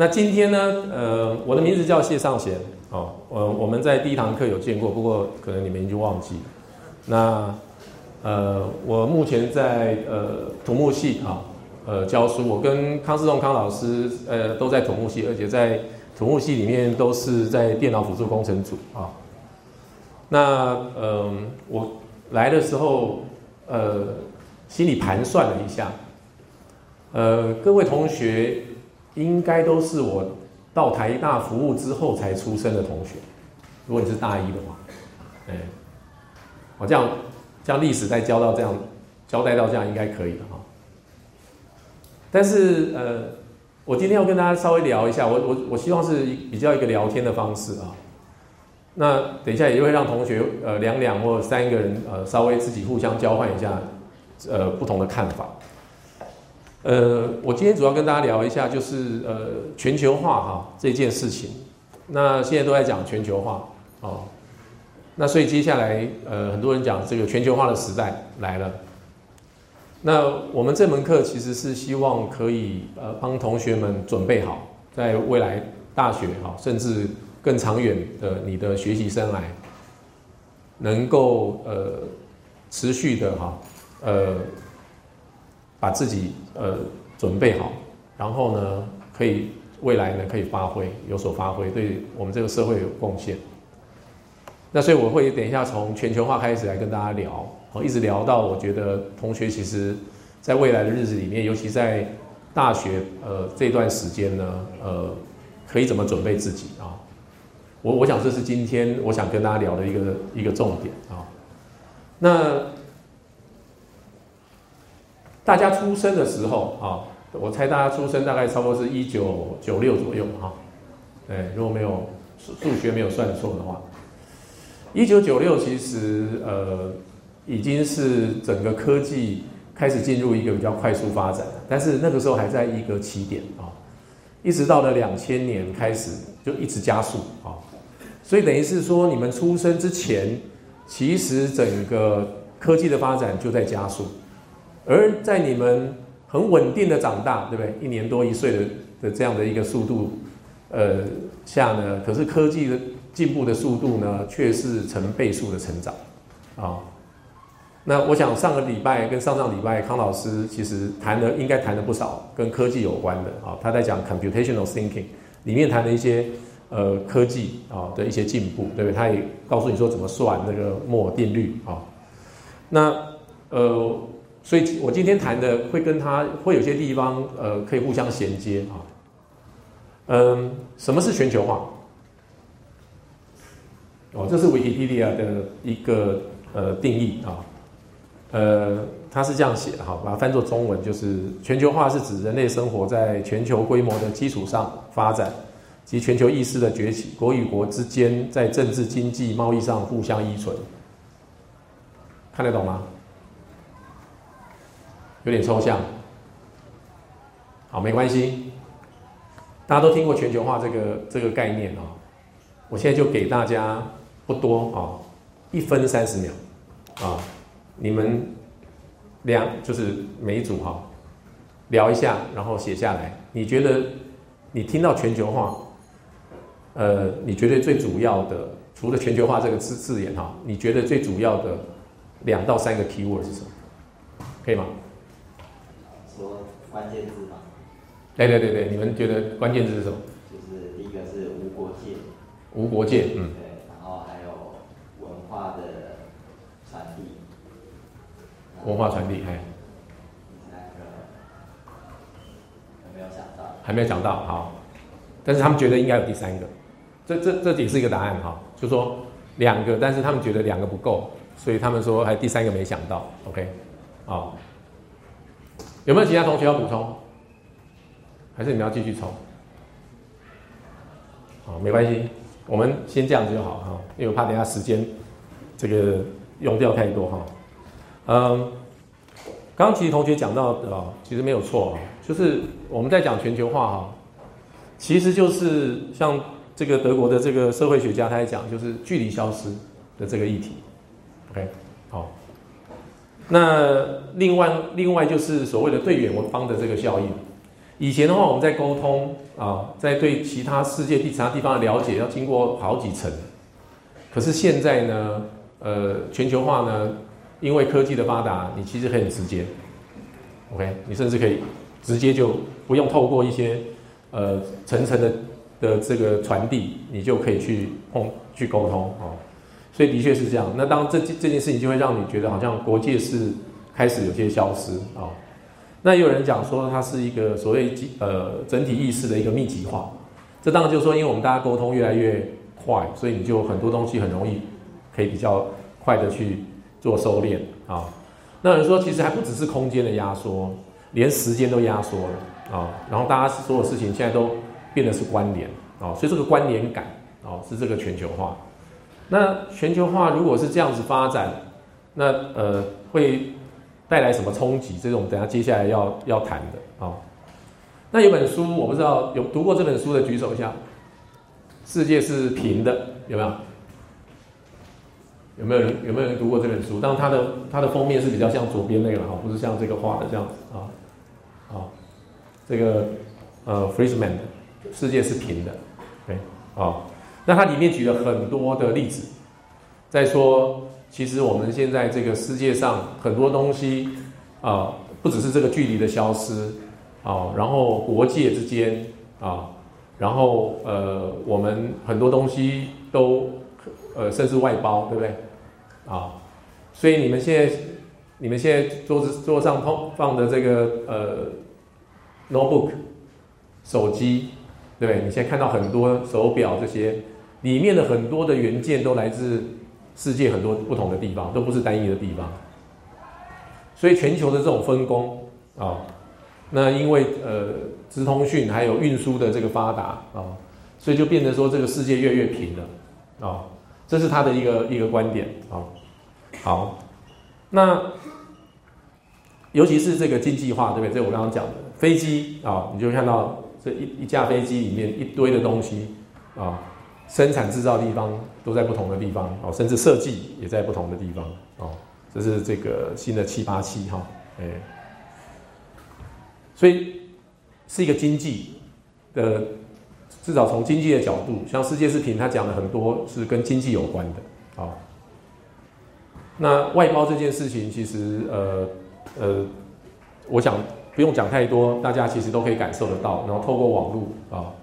那今天呢，呃，我的名字叫谢尚贤，哦，我我们在第一堂课有见过，不过可能你们已经忘记。那，呃，我目前在呃土木系啊，呃教书，我跟康世栋康老师，呃，都在土木系，而且在土木系里面都是在电脑辅助工程组啊。那，嗯，我来的时候，呃，心里盘算了一下，呃，各位同学。应该都是我到台大服务之后才出生的同学。如果你是大一的话，哎，我这样这样历史再交到这样交代到这样应该可以了哈。但是呃，我今天要跟大家稍微聊一下，我我我希望是比较一个聊天的方式啊。那等一下也会让同学呃两两或三个人呃稍微自己互相交换一下呃不同的看法。呃，我今天主要跟大家聊一下，就是呃全球化哈这件事情。那现在都在讲全球化哦，那所以接下来呃很多人讲这个全球化的时代来了。那我们这门课其实是希望可以呃帮同学们准备好，在未来大学哈甚至更长远的你的学习生涯，能够呃持续的哈呃。把自己呃准备好，然后呢，可以未来呢可以发挥有所发挥，对我们这个社会有贡献。那所以我会等一下从全球化开始来跟大家聊，哦，一直聊到我觉得同学其实在未来的日子里面，尤其在大学呃这段时间呢，呃，可以怎么准备自己啊？我我想这是今天我想跟大家聊的一个一个重点啊。那。大家出生的时候啊，我猜大家出生大概差不多是一九九六左右哈，哎，如果没有数数学没有算错的话，一九九六其实呃已经是整个科技开始进入一个比较快速发展，但是那个时候还在一个起点啊，一直到了两千年开始就一直加速啊，所以等于是说你们出生之前，其实整个科技的发展就在加速。而在你们很稳定的长大，对不对？一年多一岁的的这样的一个速度，呃下呢，可是科技的进步的速度呢，却是成倍数的成长，啊。那我想上个礼拜跟上上礼拜，康老师其实谈的应该谈了不少跟科技有关的啊。他在讲 computational thinking 里面谈了一些呃科技啊的一些进步，对不对？他也告诉你说怎么算那个摩尔定律啊。那呃。所以我今天谈的会跟他会有些地方，呃，可以互相衔接啊。嗯，什么是全球化？哦，这是 Wikipedia 的一个呃定义啊。呃，它是这样写的哈，把它翻作中文就是全球化是指人类生活在全球规模的基础上发展及全球意识的崛起，国与国之间在政治、经济、贸易上互相依存。看得懂吗？有点抽象，好，没关系，大家都听过全球化这个这个概念啊。我现在就给大家不多啊，一分三十秒啊，你们两就是每一组哈聊一下，然后写下来。你觉得你听到全球化，呃，你觉得最主要的，除了全球化这个字字眼哈，你觉得最主要的两到三个 keyword 是什么？可以吗？关键字嘛，对对对对，你们觉得关键字是什么？就是第一个是无国界，无国界，嗯，对，然后还有文化的传递，文化传递，哎，第三个有没有想到？还没有想到，好，但是他们觉得应该有第三个，这这这也是一个答案哈，就说两个，但是他们觉得两个不够，所以他们说还第三个没想到，OK，好。有没有其他同学要补充？还是你们要继续抽？好，没关系，我们先这样子就好哈，因为我怕等下时间这个用掉太多哈。嗯，刚刚其实同学讲到的啊，其实没有错啊，就是我们在讲全球化哈，其实就是像这个德国的这个社会学家他在讲，就是距离消失的这个议题。OK，好。那另外，另外就是所谓的对远方的这个效应，以前的话，我们在沟通啊，在对其他世界第其他地方的了解，要经过好几层。可是现在呢，呃，全球化呢，因为科技的发达，你其实很直接，OK，你甚至可以直接就不用透过一些呃层层的的这个传递，你就可以去碰去沟通啊。所以的确是这样。那当这这件事情就会让你觉得好像国界是开始有些消失啊。那也有人讲说，它是一个所谓呃整体意识的一个密集化。这当然就是说，因为我们大家沟通越来越快，所以你就很多东西很容易可以比较快的去做收敛啊。那有人说，其实还不只是空间的压缩，连时间都压缩了啊。然后大家所有事情现在都变得是关联啊，所以这个关联感啊是这个全球化。那全球化如果是这样子发展，那呃会。带来什么冲击？这种等下接下来要要谈的啊。那有本书，我不知道有读过这本书的举手一下。世界是平的，有没有？有没有人有没有人读过这本书？但它的它的封面是比较像左边那个哈，不是像这个画的这样子啊。啊，这个呃 f r i e s m a n 世界是平的，对啊。那它里面举了很多的例子，在说。其实我们现在这个世界上很多东西啊，不只是这个距离的消失啊，然后国界之间啊，然后呃，我们很多东西都呃，甚至外包，对不对？啊，所以你们现在你们现在桌子桌上放放的这个呃，notebook 手机，对不对？你现在看到很多手表这些里面的很多的元件都来自。世界很多不同的地方都不是单一的地方，所以全球的这种分工啊，那因为呃，直通讯还有运输的这个发达啊，所以就变成说这个世界越来越平了啊，这是他的一个一个观点啊。好，那尤其是这个经济化，对不对？这我刚刚讲的飞机啊，你就看到这一一架飞机里面一堆的东西啊。生产制造地方都在不同的地方哦，甚至设计也在不同的地方哦。这是这个新的七八七哈，哎，所以是一个经济的，至少从经济的角度，像世界视频他讲的很多是跟经济有关的啊。那外包这件事情，其实呃呃，我想不用讲太多，大家其实都可以感受得到，然后透过网络啊。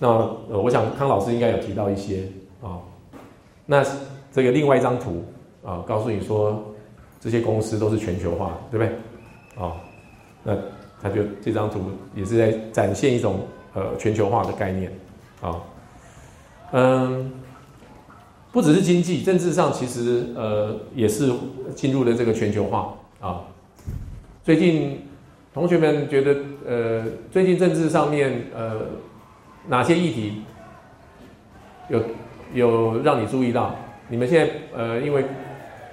那呃，我想康老师应该有提到一些啊。那这个另外一张图啊，告诉你说这些公司都是全球化，对不对？啊，那他就这张图也是在展现一种呃全球化的概念啊。嗯，不只是经济，政治上其实呃也是进入了这个全球化啊。最近同学们觉得呃，最近政治上面呃。哪些议题有有让你注意到？你们现在呃，因为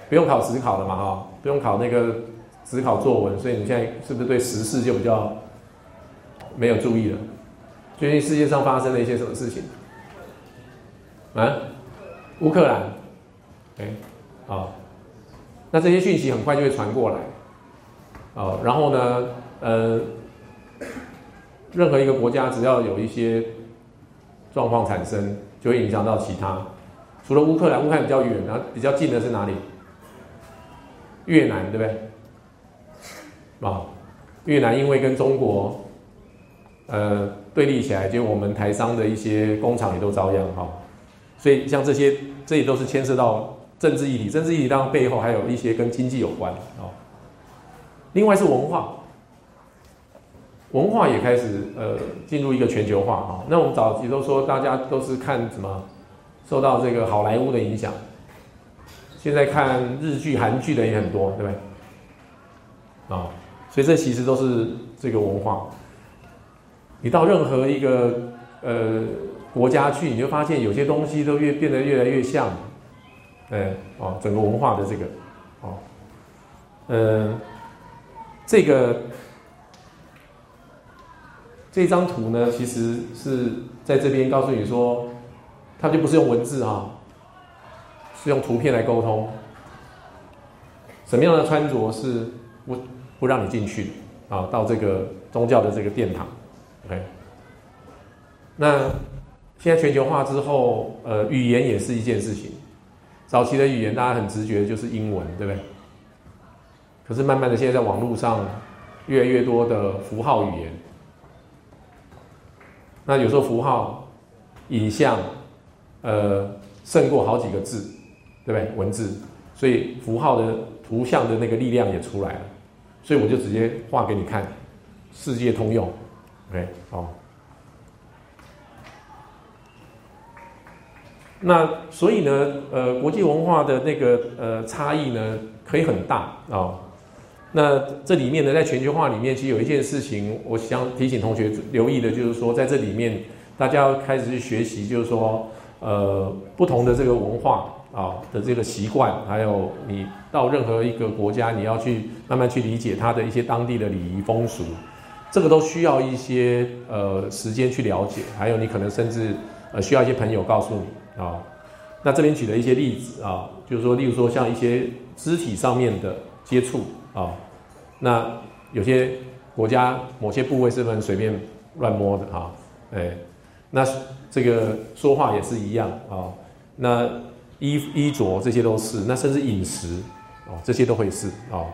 不用考职考了嘛，哈，不用考那个职考作文，所以你现在是不是对时事就比较没有注意了？最近世界上发生了一些什么事情？啊，乌克兰，哎，好，那这些讯息很快就会传过来，哦，然后呢，呃，任何一个国家只要有一些。状况产生就会影响到其他，除了乌克兰，乌克兰比较远，然后比较近的是哪里？越南，对不对？啊，越南因为跟中国，呃，对立起来，就我们台商的一些工厂也都遭殃哈，所以像这些，这也都是牵涉到政治议题，政治议题当然背后还有一些跟经济有关啊。另外是文化。文化也开始呃进入一个全球化哈，那我们早期都说大家都是看什么受到这个好莱坞的影响，现在看日剧、韩剧的也很多，对不对？啊，所以这其实都是这个文化。你到任何一个呃国家去，你就发现有些东西都越变得越来越像，哎哦，整个文化的这个哦，嗯，这个。这张图呢，其实是在这边告诉你说，它就不是用文字哈，是用图片来沟通。什么样的穿着是不不让你进去啊？到这个宗教的这个殿堂 OK，那现在全球化之后，呃，语言也是一件事情。早期的语言大家很直觉就是英文，对不对？可是慢慢的，现在在网络上越来越多的符号语言，那有时候符号、影像，呃，胜过好几个字，对不对？文字，所以符号的图像的那个力量也出来了，所以我就直接画给你看，世界通用，OK，好。那所以呢，呃，国际文化的那个呃差异呢，可以很大啊。那这里面呢，在全球化里面，其实有一件事情，我想提醒同学留意的，就是说，在这里面，大家要开始去学习，就是说，呃，不同的这个文化啊的这个习惯，还有你到任何一个国家，你要去慢慢去理解它的一些当地的礼仪风俗，这个都需要一些呃时间去了解，还有你可能甚至呃需要一些朋友告诉你啊。那这边举了一些例子啊，就是说，例如说像一些肢体上面的接触啊。那有些国家某些部位是不能随便乱摸的啊，哎，那这个说话也是一样啊，那衣衣着这些都是，那甚至饮食哦，这些都会是啊，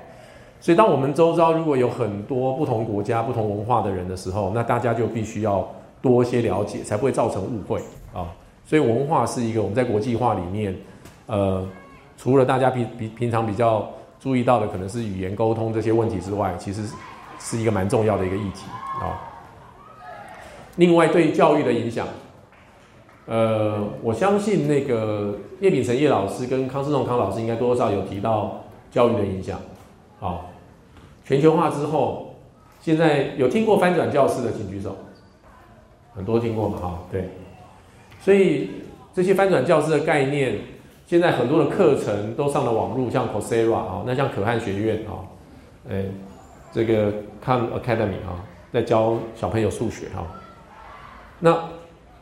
所以当我们周遭如果有很多不同国家、不同文化的人的时候，那大家就必须要多一些了解，才不会造成误会啊。所以文化是一个我们在国际化里面，呃，除了大家平平平常比较。注意到的可能是语言沟通这些问题之外，其实是一个蛮重要的一个议题啊。另外，对教育的影响，呃，我相信那个叶秉成叶老师跟康世仲康老师应该多少有提到教育的影响。啊，全球化之后，现在有听过翻转教室的，请举手。很多听过嘛？哈，对。所以这些翻转教室的概念。现在很多的课程都上了网络，像 Coursera 啊，那像可汗学院啊，哎，这个 Khan Academy 啊，在教小朋友数学哈。那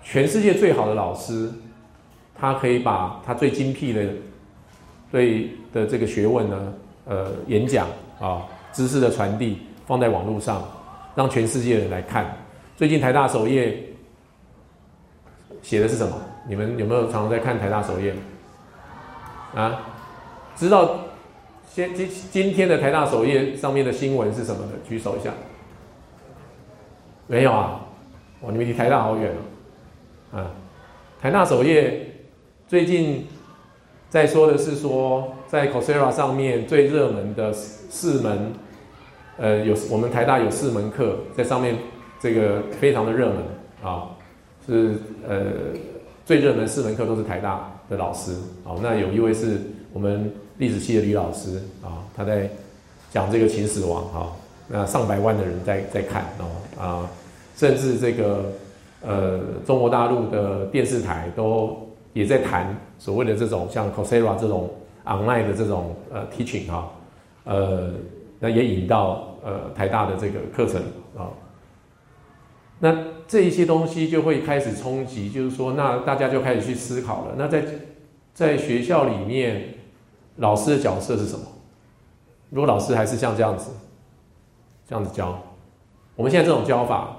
全世界最好的老师，他可以把他最精辟的对的这个学问呢，呃，演讲啊，知识的传递放在网络上，让全世界人来看。最近台大首页写的是什么？你们有没有常常在看台大首页？啊，知道先今今天的台大首页上面的新闻是什么的？举手一下。没有啊？哦，你们离台大好远哦。啊，台大首页最近在说的是说，在 Coursera 上面最热门的四门，呃，有我们台大有四门课在上面，这个非常的热门啊，是呃最热门四门课都是台大。的老师，好，那有一位是我们历史系的李老师啊，他在讲这个秦始皇哈，那上百万的人在在看哦啊，甚至这个呃中国大陆的电视台都也在谈所谓的这种像 Coursera 这种 online 的这种呃 teaching 哈，呃，那也引到呃台大的这个课程啊，那。这一些东西就会开始冲击，就是说，那大家就开始去思考了。那在在学校里面，老师的角色是什么？如果老师还是像这样子，这样子教，我们现在这种教法，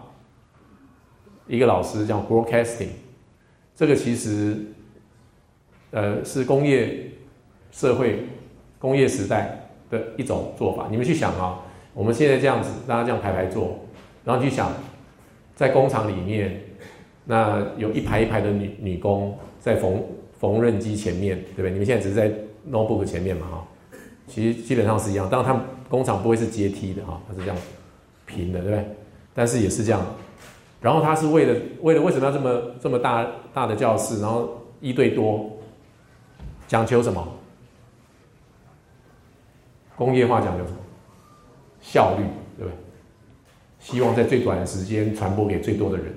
一个老师叫 broadcasting，这个其实，呃，是工业社会、工业时代的一种做法。你们去想啊，我们现在这样子，大家这样排排坐，然后去想。在工厂里面，那有一排一排的女女工在缝缝纫机前面，对不对？你们现在只是在 notebook 前面嘛，哈，其实基本上是一样。当然，他们工厂不会是阶梯的，哈，它是这样平的，对不对？但是也是这样。然后他是为了为了为什么要这么这么大大的教室，然后一对多，讲求什么？工业化讲究什么？效率，希望在最短的时间传播给最多的人，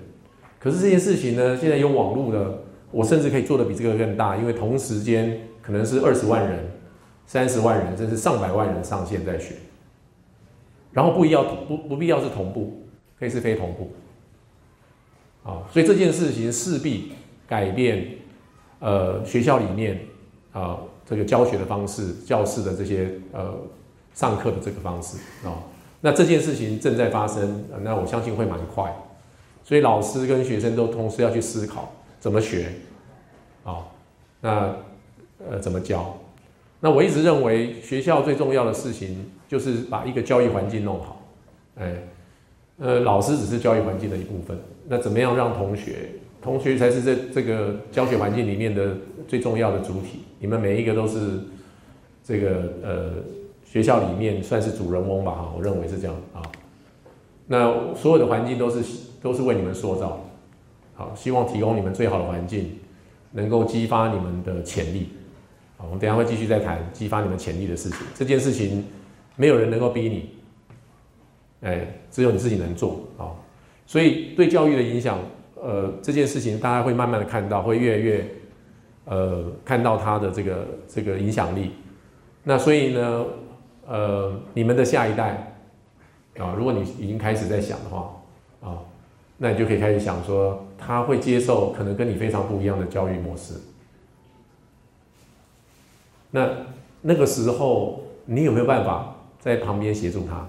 可是这件事情呢，现在有网络了，我甚至可以做的比这个更大，因为同时间可能是二十万人、三十万人，甚至上百万人上线在学，然后不必要不不必要是同步，可以是非同步，啊，所以这件事情势必改变，呃，学校里面啊这个教学的方式、教室的这些呃上课的这个方式啊。那这件事情正在发生，那我相信会蛮快。所以老师跟学生都同时要去思考怎么学，啊，那呃怎么教？那我一直认为学校最重要的事情就是把一个教育环境弄好，哎，呃，老师只是教育环境的一部分，那怎么样让同学，同学才是这这个教学环境里面的最重要的主体？你们每一个都是这个呃学校里面算是主人翁吧？哈，我认为是这样啊。那所有的环境都是都是为你们塑造，好，希望提供你们最好的环境，能够激发你们的潜力。好，我们等下会继续再谈激发你们潜力的事情。这件事情没有人能够逼你，哎，只有你自己能做啊。所以对教育的影响，呃，这件事情大家会慢慢的看到，会越来越呃看到它的这个这个影响力。那所以呢，呃，你们的下一代。啊，如果你已经开始在想的话，啊，那你就可以开始想说，他会接受可能跟你非常不一样的教育模式。那那个时候，你有没有办法在旁边协助他？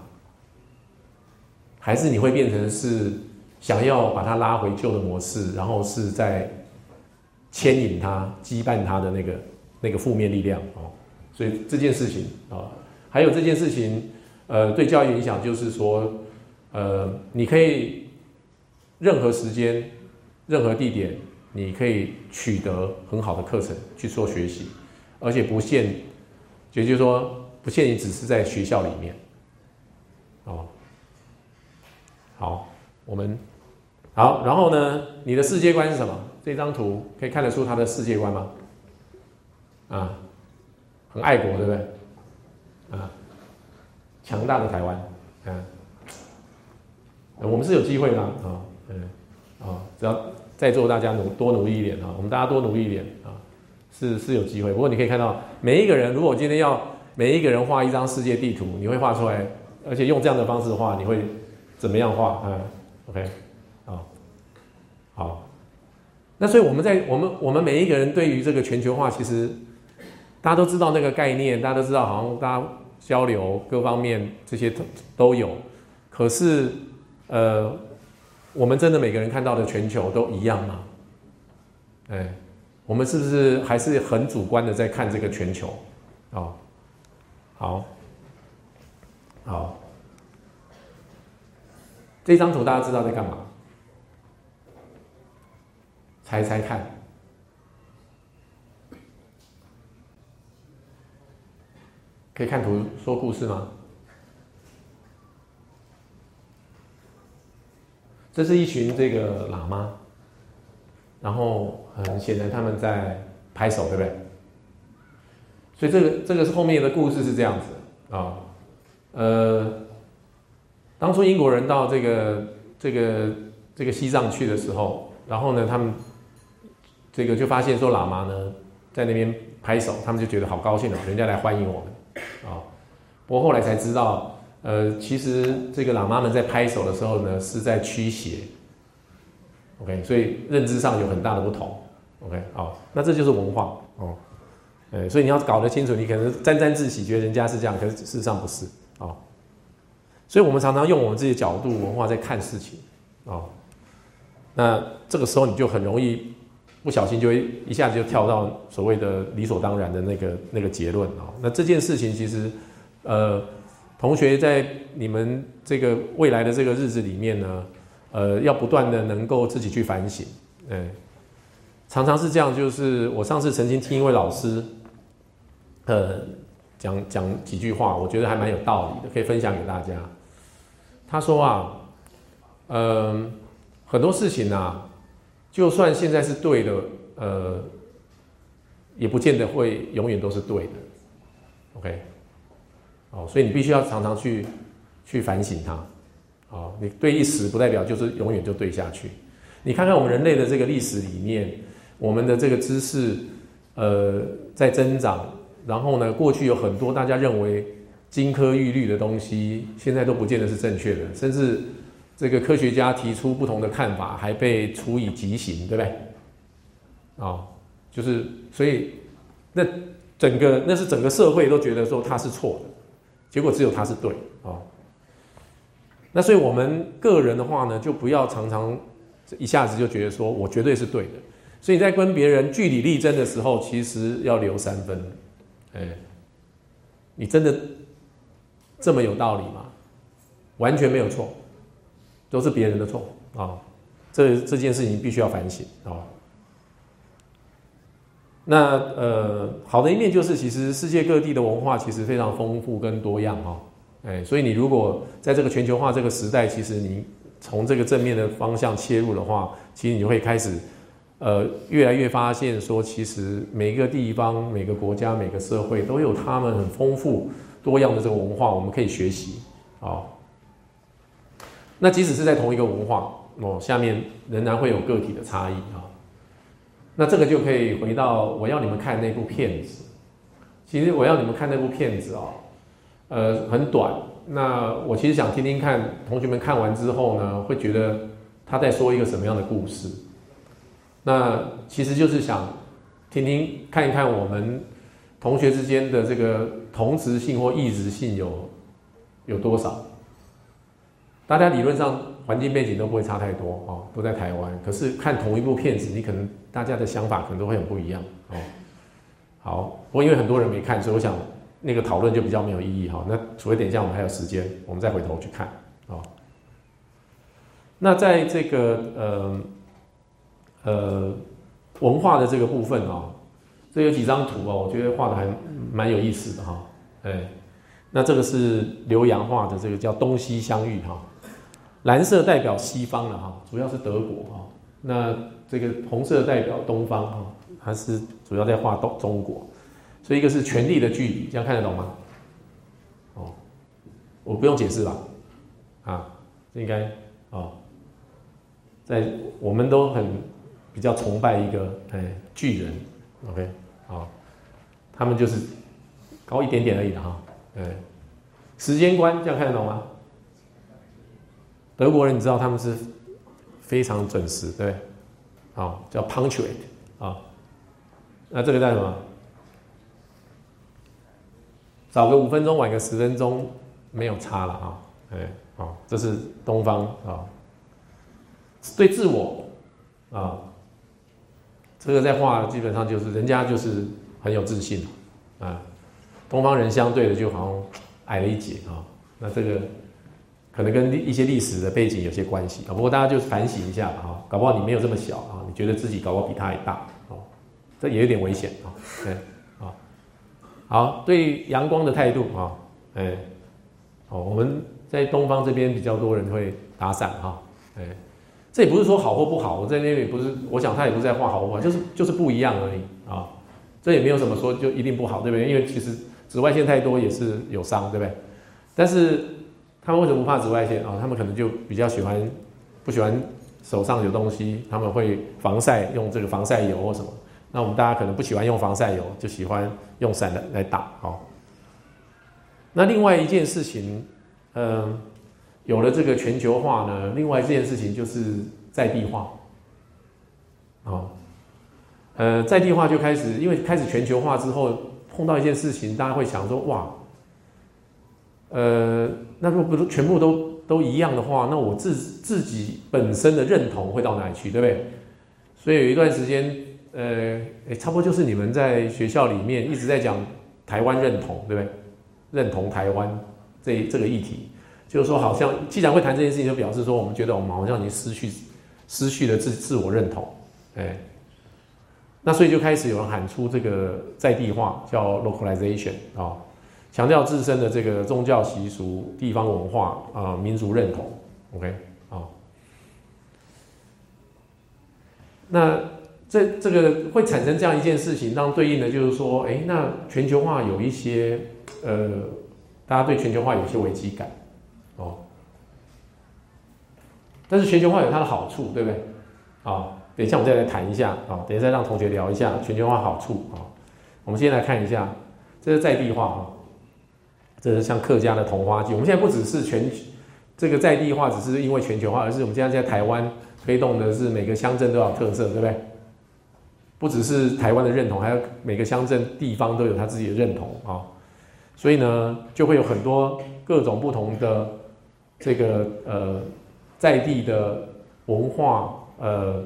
还是你会变成是想要把他拉回旧的模式，然后是在牵引他、羁绊他的那个那个负面力量哦？所以这件事情啊，还有这件事情。呃，对教育影响就是说，呃，你可以任何时间、任何地点，你可以取得很好的课程去做学习，而且不限，也就是说，不限于只是在学校里面。哦，好，我们好，然后呢，你的世界观是什么？这张图可以看得出他的世界观吗？啊，很爱国，对不对？啊。强大的台湾，嗯，我们是有机会的啊，嗯，啊，只要在座大家努多努力一点啊，我们大家多努力一点啊，是是有机会。不过你可以看到，每一个人，如果今天要每一个人画一张世界地图，你会画出来，而且用这样的方式画，你会怎么样画？嗯，OK，好，好，那所以我们在我们我们每一个人对于这个全球化，其实大家都知道那个概念，大家都知道，好像大家。交流各方面这些都都有，可是，呃，我们真的每个人看到的全球都一样吗？哎，我们是不是还是很主观的在看这个全球？哦，好，好，这张图大家知道在干嘛？猜猜看。可以看图说故事吗？这是一群这个喇嘛，然后很显然他们在拍手，对不对？所以这个这个是后面的故事是这样子啊，呃，当初英国人到这个这个这个西藏去的时候，然后呢，他们这个就发现说喇嘛呢在那边拍手，他们就觉得好高兴哦，人家来欢迎我们。啊，不过后来才知道，呃，其实这个喇嘛们在拍手的时候呢，是在驱邪。OK，所以认知上有很大的不同。OK，好，那这就是文化哦。呃，所以你要搞得清楚，你可能沾沾自喜，觉得人家是这样，可是事实上不是啊。所以我们常常用我们自己的角度、文化在看事情啊。那这个时候你就很容易。不小心就会一下子就跳到所谓的理所当然的那个那个结论啊。那这件事情其实，呃，同学在你们这个未来的这个日子里面呢，呃，要不断的能够自己去反省。嗯，常常是这样，就是我上次曾经听一位老师，呃，讲讲几句话，我觉得还蛮有道理的，可以分享给大家。他说啊，嗯，很多事情啊。就算现在是对的，呃，也不见得会永远都是对的，OK，哦，所以你必须要常常去去反省它，哦，你对一时不代表就是永远就对下去。你看看我们人类的这个历史里面，我们的这个知识，呃，在增长，然后呢，过去有很多大家认为金科玉律的东西，现在都不见得是正确的，甚至。这个科学家提出不同的看法，还被处以极刑，对不对？啊，就是所以那整个那是整个社会都觉得说他是错的，结果只有他是对啊。那所以我们个人的话呢，就不要常常一下子就觉得说我绝对是对的。所以在跟别人据理力争的时候，其实要留三分。哎，你真的这么有道理吗？完全没有错，都是别人的错啊！这这件事情必须要反省啊。那呃，好的一面就是，其实世界各地的文化其实非常丰富跟多样哈。哎，所以你如果在这个全球化这个时代，其实你从这个正面的方向切入的话，其实你就会开始。呃，越来越发现说，其实每个地方、每个国家、每个社会都有他们很丰富多样的这个文化，我们可以学习啊。那即使是在同一个文化哦，下面仍然会有个体的差异啊。那这个就可以回到我要你们看那部片子。其实我要你们看那部片子哦，呃，很短。那我其实想听听看，同学们看完之后呢，会觉得他在说一个什么样的故事？那其实就是想听听看一看我们同学之间的这个同质性或异质性有有多少？大家理论上环境背景都不会差太多哦，都在台湾。可是看同一部片子，你可能大家的想法可能都会很不一样哦。好，不过因为很多人没看，所以我想那个讨论就比较没有意义哈。那除非等一下我们还有时间，我们再回头去看哦。那在这个呃。呃，文化的这个部分啊，这有几张图哦，我觉得画的还蛮有意思的哈。哎，那这个是留洋画的，这个叫东西相遇哈。蓝色代表西方了哈，主要是德国哈。那这个红色代表东方哈，它是主要在画东中国。所以一个是权力的距离，这样看得懂吗？哦，我不用解释吧？啊，应该哦，在我们都很。比较崇拜一个哎巨人，OK，好，他们就是高一点点而已的哈，哎，时间观这样看得懂吗？德国人你知道他们是非常准时，对，好叫 punctuate 啊，那这个叫什么？早个五分钟，晚个十分钟，没有差了啊，哎，好，这是东方啊，对自我啊。这个在画基本上就是人家就是很有自信啊，东方人相对的就好像矮了一截啊。那这个可能跟一些历史的背景有些关系啊。不过大家就反省一下哈，搞不好你没有这么小啊，你觉得自己搞不好比他还大哦，这也有点危险啊。对啊，好，对阳光的态度啊，哎，哦，我们在东方这边比较多人会打伞哈，哎。这也不是说好或不好，我在那里不是，我想他也不是在画好或不好，就是就是不一样而已啊。这也没有什么说就一定不好，对不对？因为其实紫外线太多也是有伤，对不对？但是他们为什么不怕紫外线啊？他们可能就比较喜欢不喜欢手上有东西，他们会防晒，用这个防晒油或什么。那我们大家可能不喜欢用防晒油，就喜欢用伞来来打哦。那另外一件事情，嗯。有了这个全球化呢，另外一件事情就是在地化，哦，呃，在地化就开始，因为开始全球化之后，碰到一件事情，大家会想说，哇，呃，那如果不全部都都一样的话，那我自自己本身的认同会到哪里去，对不对？所以有一段时间，呃，差不多就是你们在学校里面一直在讲台湾认同，对不对？认同台湾这这个议题。就是说，好像既然会谈这件事情，就表示说，我们觉得我们好像已经失去失去了自自我认同，哎，那所以就开始有人喊出这个在地化，叫 localization 啊，强调自身的这个宗教习俗、地方文化啊、民族认同，OK 啊，那这这个会产生这样一件事情，当对应的就是说，哎，那全球化有一些呃，大家对全球化有些危机感。哦，但是全球化有它的好处，对不对？啊，等一下我们再来谈一下啊，等一下让同学聊一下全球化好处啊。我们先来看一下，这是在地化啊，这是像客家的同花剧。我们现在不只是全这个在地化，只是因为全球化，而是我们现在在台湾推动的是每个乡镇都有特色，对不对？不只是台湾的认同，还有每个乡镇地方都有他自己的认同啊。所以呢，就会有很多各种不同的。这个呃，在地的文化呃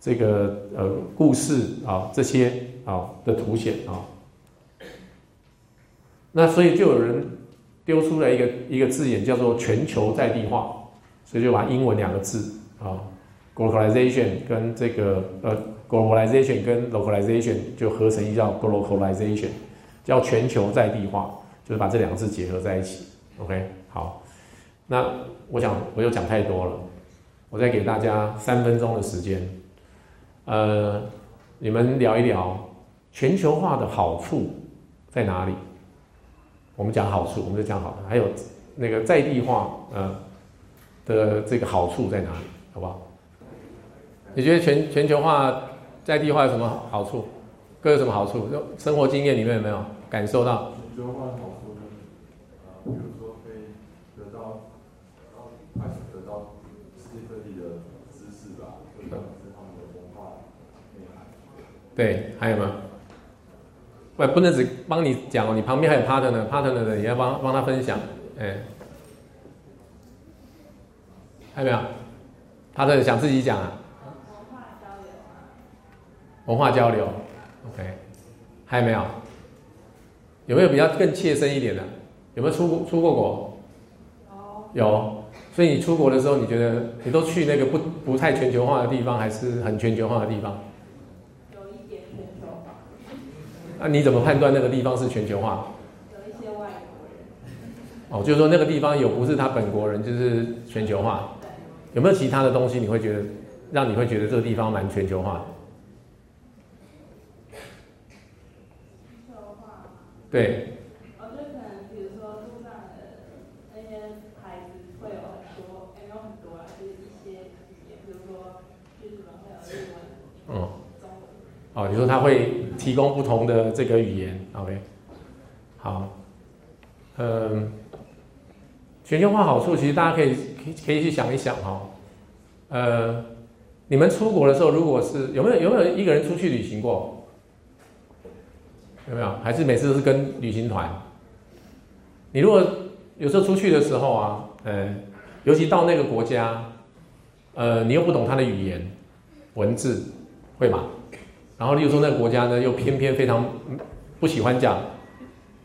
这个呃故事啊这些啊的凸显啊。那所以就有人丢出了一个一个字眼叫做全球在地化，所以就把英文两个字啊，globalization 跟这个呃 globalization 跟 localization 就合成一叫 globalization，叫全球在地化，就是把这两个字结合在一起。OK，好，那我想我又讲太多了，我再给大家三分钟的时间，呃，你们聊一聊全球化的好处在哪里？我们讲好处，我们就讲好的，还有那个在地化，呃的这个好处在哪里，好不好？你觉得全全球化、在地化有什么好处？各有什么好处？就生活经验里面有没有感受到？全球化的好处就是，呃，比如说可以得到，快速得到世界各地的知识吧，或者是他们的文化内涵。对，还有吗？不，不能只帮你讲哦，你旁边还有 partner，partner 的也要帮帮他分享，哎，还有没有？partner 想自己讲啊？文化交流啊。文化交流，OK，还有没有？有没有比较更切身一点的？有没有出过出过国？有。有，所以你出国的时候，你觉得你都去那个不不太全球化的地方，还是很全球化的地方？有一点全球化。那你怎么判断那个地方是全球化？有一些外国人。哦，就是说那个地方有不是他本国人，就是全球化。有没有其他的东西你会觉得让你会觉得这个地方蛮全球化？全球化。对，我觉得可能比如说路上的那些牌子会有很多，也没有很多啊，就是一些语言，比如说去日本会有日文、嗯，中文。哦，你说他会提供不同的这个语言，OK，好，嗯，全球化好处其实大家可以可以去想一想哈、呃，你们出国的时候，如果是有没有有没有一个人出去旅行过？有没有？还是每次都是跟旅行团？你如果有时候出去的时候啊，呃，尤其到那个国家，呃，你又不懂他的语言、文字，会吗？然后，例如说那个国家呢，又偏偏非常不喜欢讲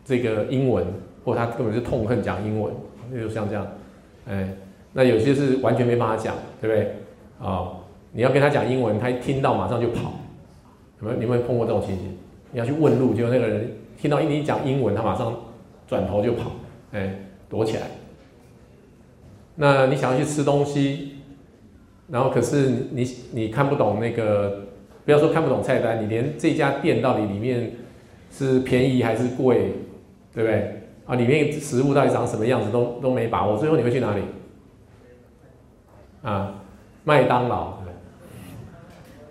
这个英文，或他根本就痛恨讲英文，就像这样，哎，那有些是完全没办法讲，对不对？啊、你要跟他讲英文，他一听到马上就跑，有没有？有没有碰过这种情形？你要去问路，结果那个人听到你讲英文，他马上转头就跑，哎，躲起来。那你想要去吃东西，然后可是你你看不懂那个，不要说看不懂菜单，你连这家店到底里面是便宜还是贵，对不对？啊，里面食物到底长什么样子都都没把握，最后你会去哪里？啊，麦当劳，对不对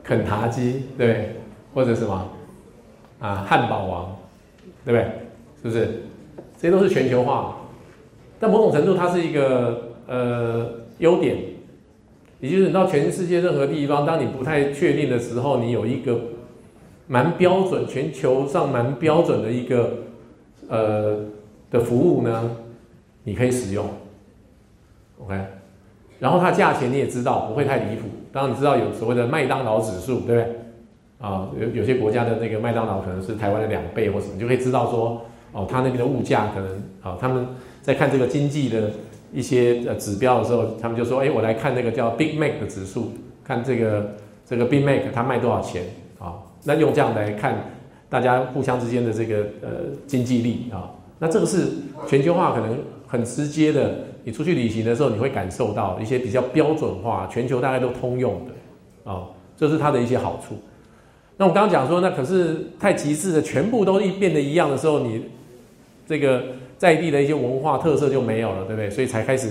肯塔基，对不对？或者什么？啊，汉堡王，对不对？是不是？这些都是全球化，但某种程度它是一个呃优点，也就是你到全世界任何地方，当你不太确定的时候，你有一个蛮标准、全球上蛮标准的一个呃的服务呢，你可以使用，OK。然后它价钱你也知道不会太离谱，当然你知道有所谓的麦当劳指数，对不对？啊，有有些国家的那个麦当劳可能是台湾的两倍或什么，你就可以知道说，哦，它那边的物价可能啊，他们在看这个经济的一些呃指标的时候，他们就说，哎，我来看那个叫 Big Mac 的指数，看这个这个 Big Mac 它卖多少钱啊？那用这样来看大家互相之间的这个呃经济力啊，那这个是全球化可能很直接的，你出去旅行的时候你会感受到一些比较标准化、全球大概都通用的啊，这是它的一些好处。那我刚刚讲说，那可是太极致的，全部都一变得一样的时候，你这个在地的一些文化特色就没有了，对不对？所以才开始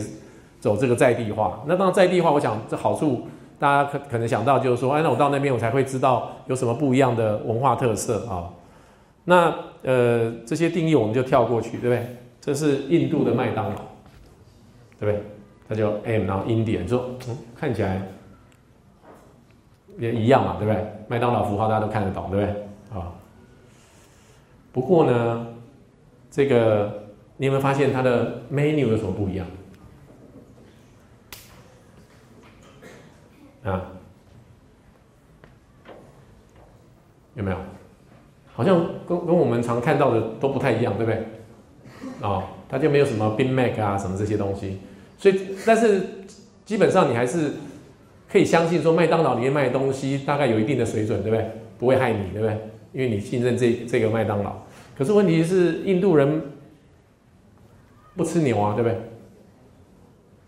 走这个在地化。那当然在地化，我想这好处大家可可能想到就是说，哎，那我到那边我才会知道有什么不一样的文化特色啊。那呃这些定义我们就跳过去，对不对？这是印度的麦当劳，对不对？它叫 M，然后 Indian，说看起来也一样嘛，对不对？麦当劳符号大家都看得懂，对不对？啊。不过呢，这个你有没有发现它的 menu 有什么不一样？啊，有没有？好像跟跟我们常看到的都不太一样，对不对？哦，它就没有什么 Big Mac 啊什么这些东西，所以但是基本上你还是可以相信说麦当劳里面卖东西大概有一定的水准，对不对？不会害你，对不对？因为你信任这这个麦当劳。可是问题是印度人不吃牛啊，对不对？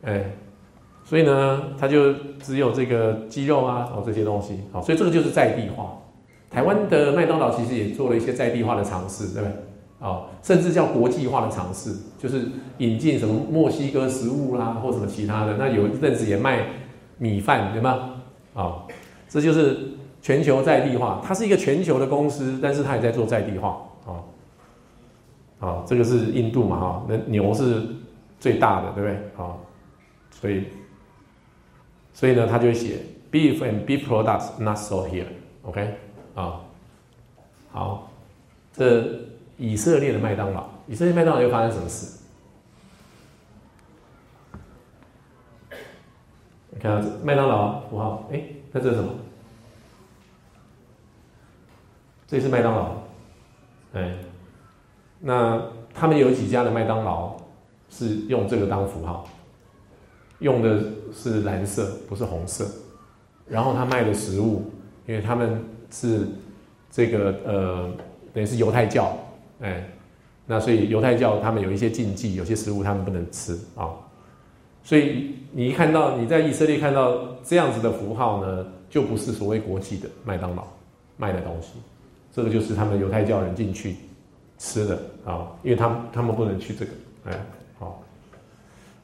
哎，所以呢，他就只有这个鸡肉啊，哦这些东西，好，所以这个就是在地化。台湾的麦当劳其实也做了一些在地化的尝试，对不对？啊，甚至叫国际化的尝试，就是引进什么墨西哥食物啦，或什么其他的。那有一阵子也卖米饭，对吗？啊，这就是全球在地化。它是一个全球的公司，但是它也在做在地化。啊，这个是印度嘛？哈，那牛是最大的，对不对？啊，所以，所以呢，他就会写 beef and beef products not s o here。OK。啊，好，这以色列的麦当劳，以色列麦当劳又发生什么事？你看麦当劳符号，哎，那这是什么？这是麦当劳，哎，那他们有几家的麦当劳是用这个当符号，用的是蓝色，不是红色，然后他卖的食物，因为他们。是这个呃，等于是犹太教，哎，那所以犹太教他们有一些禁忌，有些食物他们不能吃啊。所以你一看到你在以色列看到这样子的符号呢，就不是所谓国际的麦当劳卖的东西，这个就是他们犹太教人进去吃的啊，因为他们他们不能去这个，哎，好，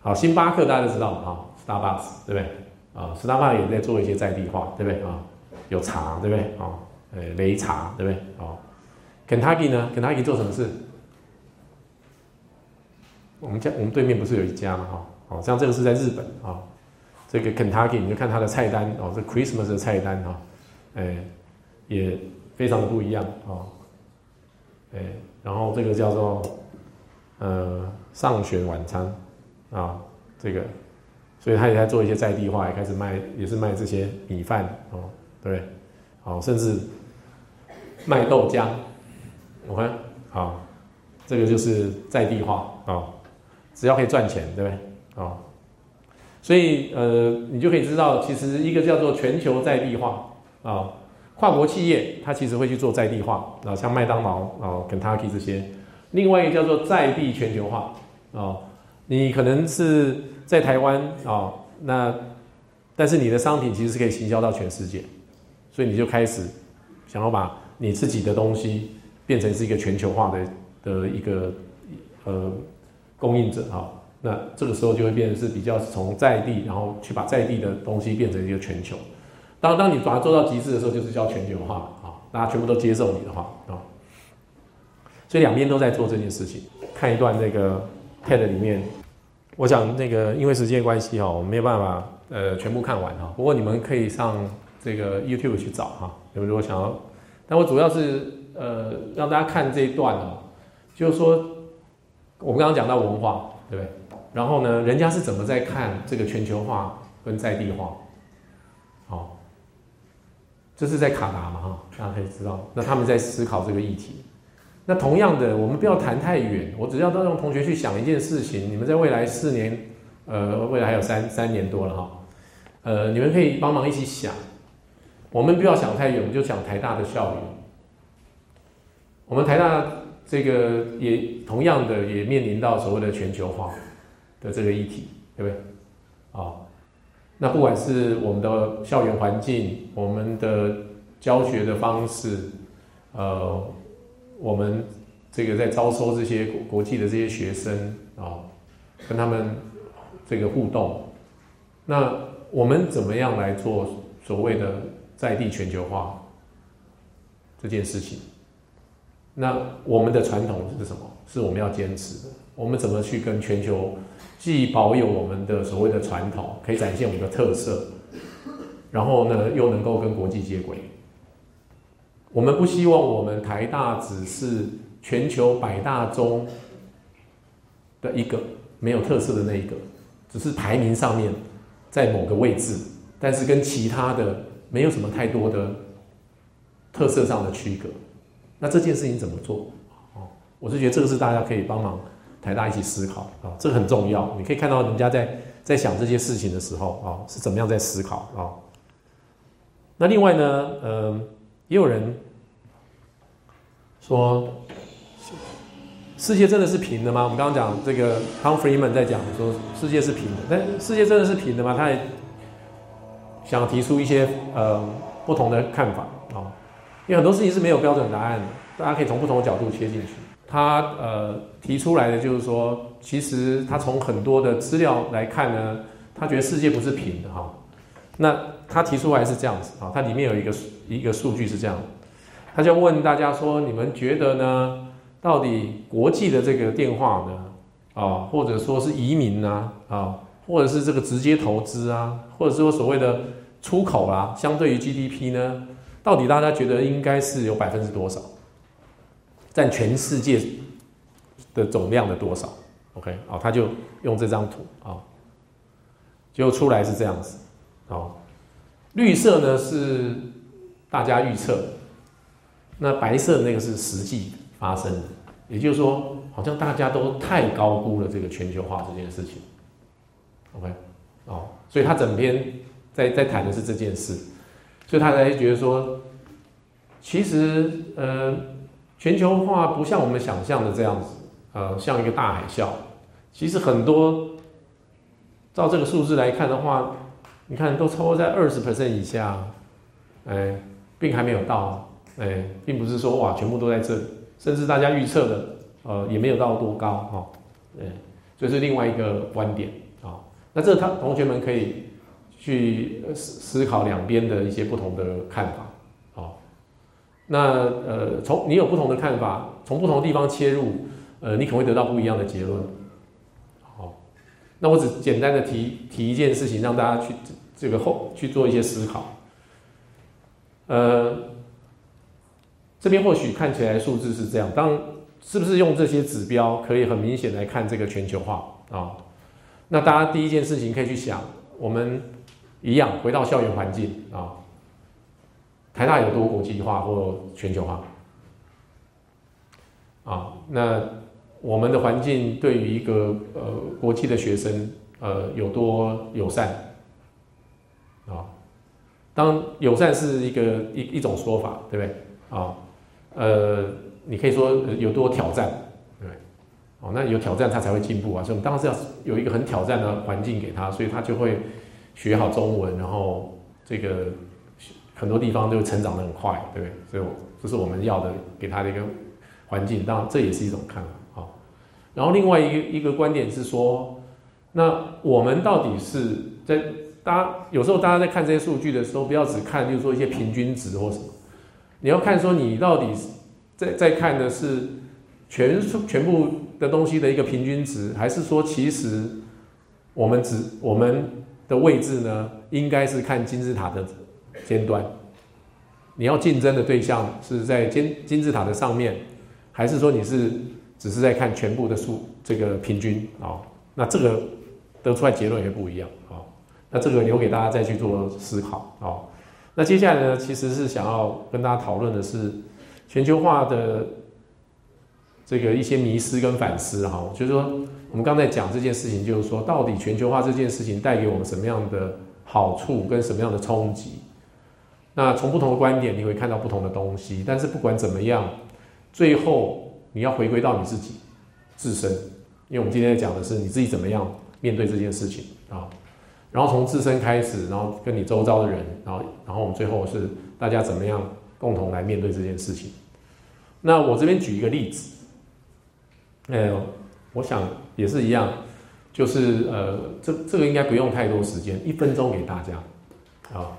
好，星巴克大家都知道嘛，哈，Starbucks 对不对？啊，Starbucks 也在做一些在地化，对不对啊？有茶，对不对？哦，呃，擂茶，对不对？哦，Kentucky 呢？Kentucky 做什么事？我们家我们对面不是有一家吗？哈，哦，像这个是在日本啊，这个 Kentucky 你就看它的菜单哦，这 Christmas 的菜单哈，哎，也非常的不一样哦，哎，然后这个叫做呃上选晚餐啊，这个，所以他也在做一些在地化，也开始卖，也是卖这些米饭哦。对，好，甚至卖豆浆我看好，这个就是在地化啊，只要可以赚钱，对不对？啊，所以呃，你就可以知道，其实一个叫做全球在地化啊，跨国企业它其实会去做在地化啊，像麦当劳啊、Kentucky 这些，另外一个叫做在地全球化啊，你可能是在台湾啊，那但是你的商品其实是可以行销到全世界。所以你就开始想要把你自己的东西变成是一个全球化的的一个呃供应者啊，那这个时候就会变成是比较从在地，然后去把在地的东西变成一个全球。当当你把它做到极致的时候，就是叫全球化啊，大家全部都接受你的话啊。所以两边都在做这件事情。看一段那个 TED 里面，我想那个因为时间关系哈，我没有办法呃全部看完哈。不过你们可以上。这个 YouTube 去找哈，你们如果想要，但我主要是呃让大家看这一段哦，就是说我们刚刚讲到文化，对不对？然后呢，人家是怎么在看这个全球化跟在地化？这是在卡达嘛哈，大家可以知道，那他们在思考这个议题。那同样的，我们不要谈太远，我只要让同学去想一件事情，你们在未来四年，呃，未来还有三三年多了哈，呃，你们可以帮忙一起想。我们不要想太远，我们就讲台大的校园。我们台大这个也同样的也面临到所谓的全球化的这个议题，对不对？啊，那不管是我们的校园环境、我们的教学的方式，呃，我们这个在招收这些国际的这些学生啊，跟他们这个互动，那我们怎么样来做所谓的？在地全球化这件事情，那我们的传统是什么？是我们要坚持的。我们怎么去跟全球既保有我们的所谓的传统，可以展现我们的特色，然后呢又能够跟国际接轨？我们不希望我们台大只是全球百大中的一个没有特色的那一个，只是排名上面在某个位置，但是跟其他的。没有什么太多的特色上的区隔。那这件事情怎么做？哦，我是觉得这个是大家可以帮忙台大一起思考啊，这个很重要。你可以看到人家在在想这些事情的时候啊，是怎么样在思考啊。那另外呢，呃，也有人说，世界真的是平的吗？我们刚刚讲这个汤弗里曼在讲说世界是平的，但世界真的是平的吗？他也想提出一些呃不同的看法啊。因为很多事情是没有标准答案的，大家可以从不同的角度切进去。他呃提出来的就是说，其实他从很多的资料来看呢，他觉得世界不是平的哈。那他提出来是这样子啊，它里面有一个一个数据是这样，他就问大家说，你们觉得呢？到底国际的这个电话呢，啊，或者说是移民呢，啊，或者是这个直接投资啊，或者说所谓的出口啊，相对于 GDP 呢？到底大家觉得应该是有百分之多少，占全世界的总量的多少？OK，好，他就用这张图啊，就出来是这样子啊。绿色呢是大家预测，那白色那个是实际发生的，也就是说，好像大家都太高估了这个全球化这件事情。OK，哦，所以他整篇在在谈的是这件事。所以他才觉得说，其实呃，全球化不像我们想象的这样子，呃，像一个大海啸。其实很多，照这个数字来看的话，你看都超过在二十 percent 以下，哎，并还没有到，哎，并不是说哇全部都在这里，甚至大家预测的，呃，也没有到多高哈，哎，这是另外一个观点啊。那这他同学们可以。去思思考两边的一些不同的看法，好，那呃，从你有不同的看法，从不同的地方切入，呃，你可能会得到不一样的结论，那我只简单的提提一件事情，让大家去这个后去做一些思考，呃，这边或许看起来数字是这样，当是不是用这些指标可以很明显来看这个全球化啊？那大家第一件事情可以去想，我们。一样，回到校园环境啊，台大有多国际化或全球化啊？那我们的环境对于一个呃国际的学生呃有多友善啊？当友善是一个一一种说法，对不对啊？呃，你可以说有多挑战，对，哦，那有挑战他才会进步啊，所以我们当然是要有一个很挑战的环境给他，所以他就会。学好中文，然后这个很多地方都成长的很快，对不对？所以这是我们要的，给他的一个环境。当然，这也是一种看法。然后另外一个一个观点是说，那我们到底是在大家有时候大家在看这些数据的时候，不要只看就是说一些平均值或什么，你要看说你到底在在看的是全全部的东西的一个平均值，还是说其实我们只我们。的位置呢，应该是看金字塔的尖端。你要竞争的对象是在金金字塔的上面，还是说你是只是在看全部的数这个平均啊？那这个得出来结论也不一样啊。那这个留给大家再去做思考啊。那接下来呢，其实是想要跟大家讨论的是全球化的这个一些迷失跟反思哈，就是说。我们刚才讲这件事情，就是说，到底全球化这件事情带给我们什么样的好处，跟什么样的冲击？那从不同的观点，你会看到不同的东西。但是不管怎么样，最后你要回归到你自己自身，因为我们今天讲的是你自己怎么样面对这件事情啊。然后从自身开始，然后跟你周遭的人，然后然后我们最后是大家怎么样共同来面对这件事情。那我这边举一个例子，哎呦。我想也是一样，就是呃，这这个应该不用太多时间，一分钟给大家啊。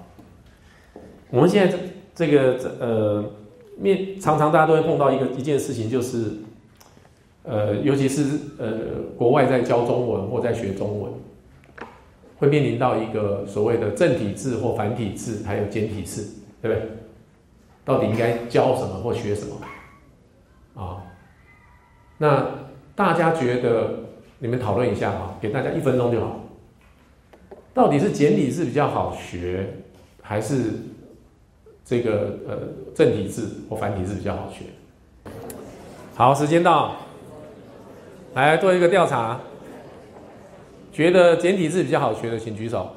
我们现在这这个呃面常常大家都会碰到一个一件事情，就是呃，尤其是呃国外在教中文或在学中文，会面临到一个所谓的正体字或繁体字，还有简体字，对不对？到底应该教什么或学什么啊？那。大家觉得，你们讨论一下啊，给大家一分钟就好。到底是简体字比较好学，还是这个呃正体字或繁体字比较好学。好，时间到，来做一个调查，觉得简体字比较好学的，请举手。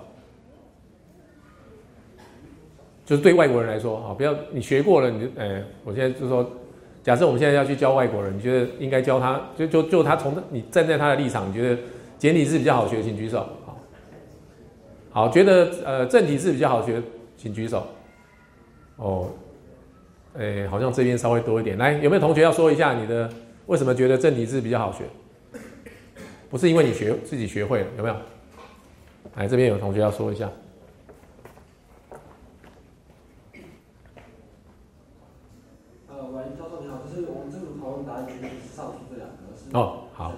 就是对外国人来说，好，不要你学过了，你就，哎，我现在就说，假设我们现在要去教外国人，你觉得应该教他，就就就他从你站在他的立场，你觉得简体字比较好学，请举手。好，好，觉得呃正体字比较好学，请举手。哦，哎，好像这边稍微多一点。来，有没有同学要说一下你的为什么觉得正体字比较好学？不是因为你学自己学会了，有没有？来，这边有同学要说一下。哦，好，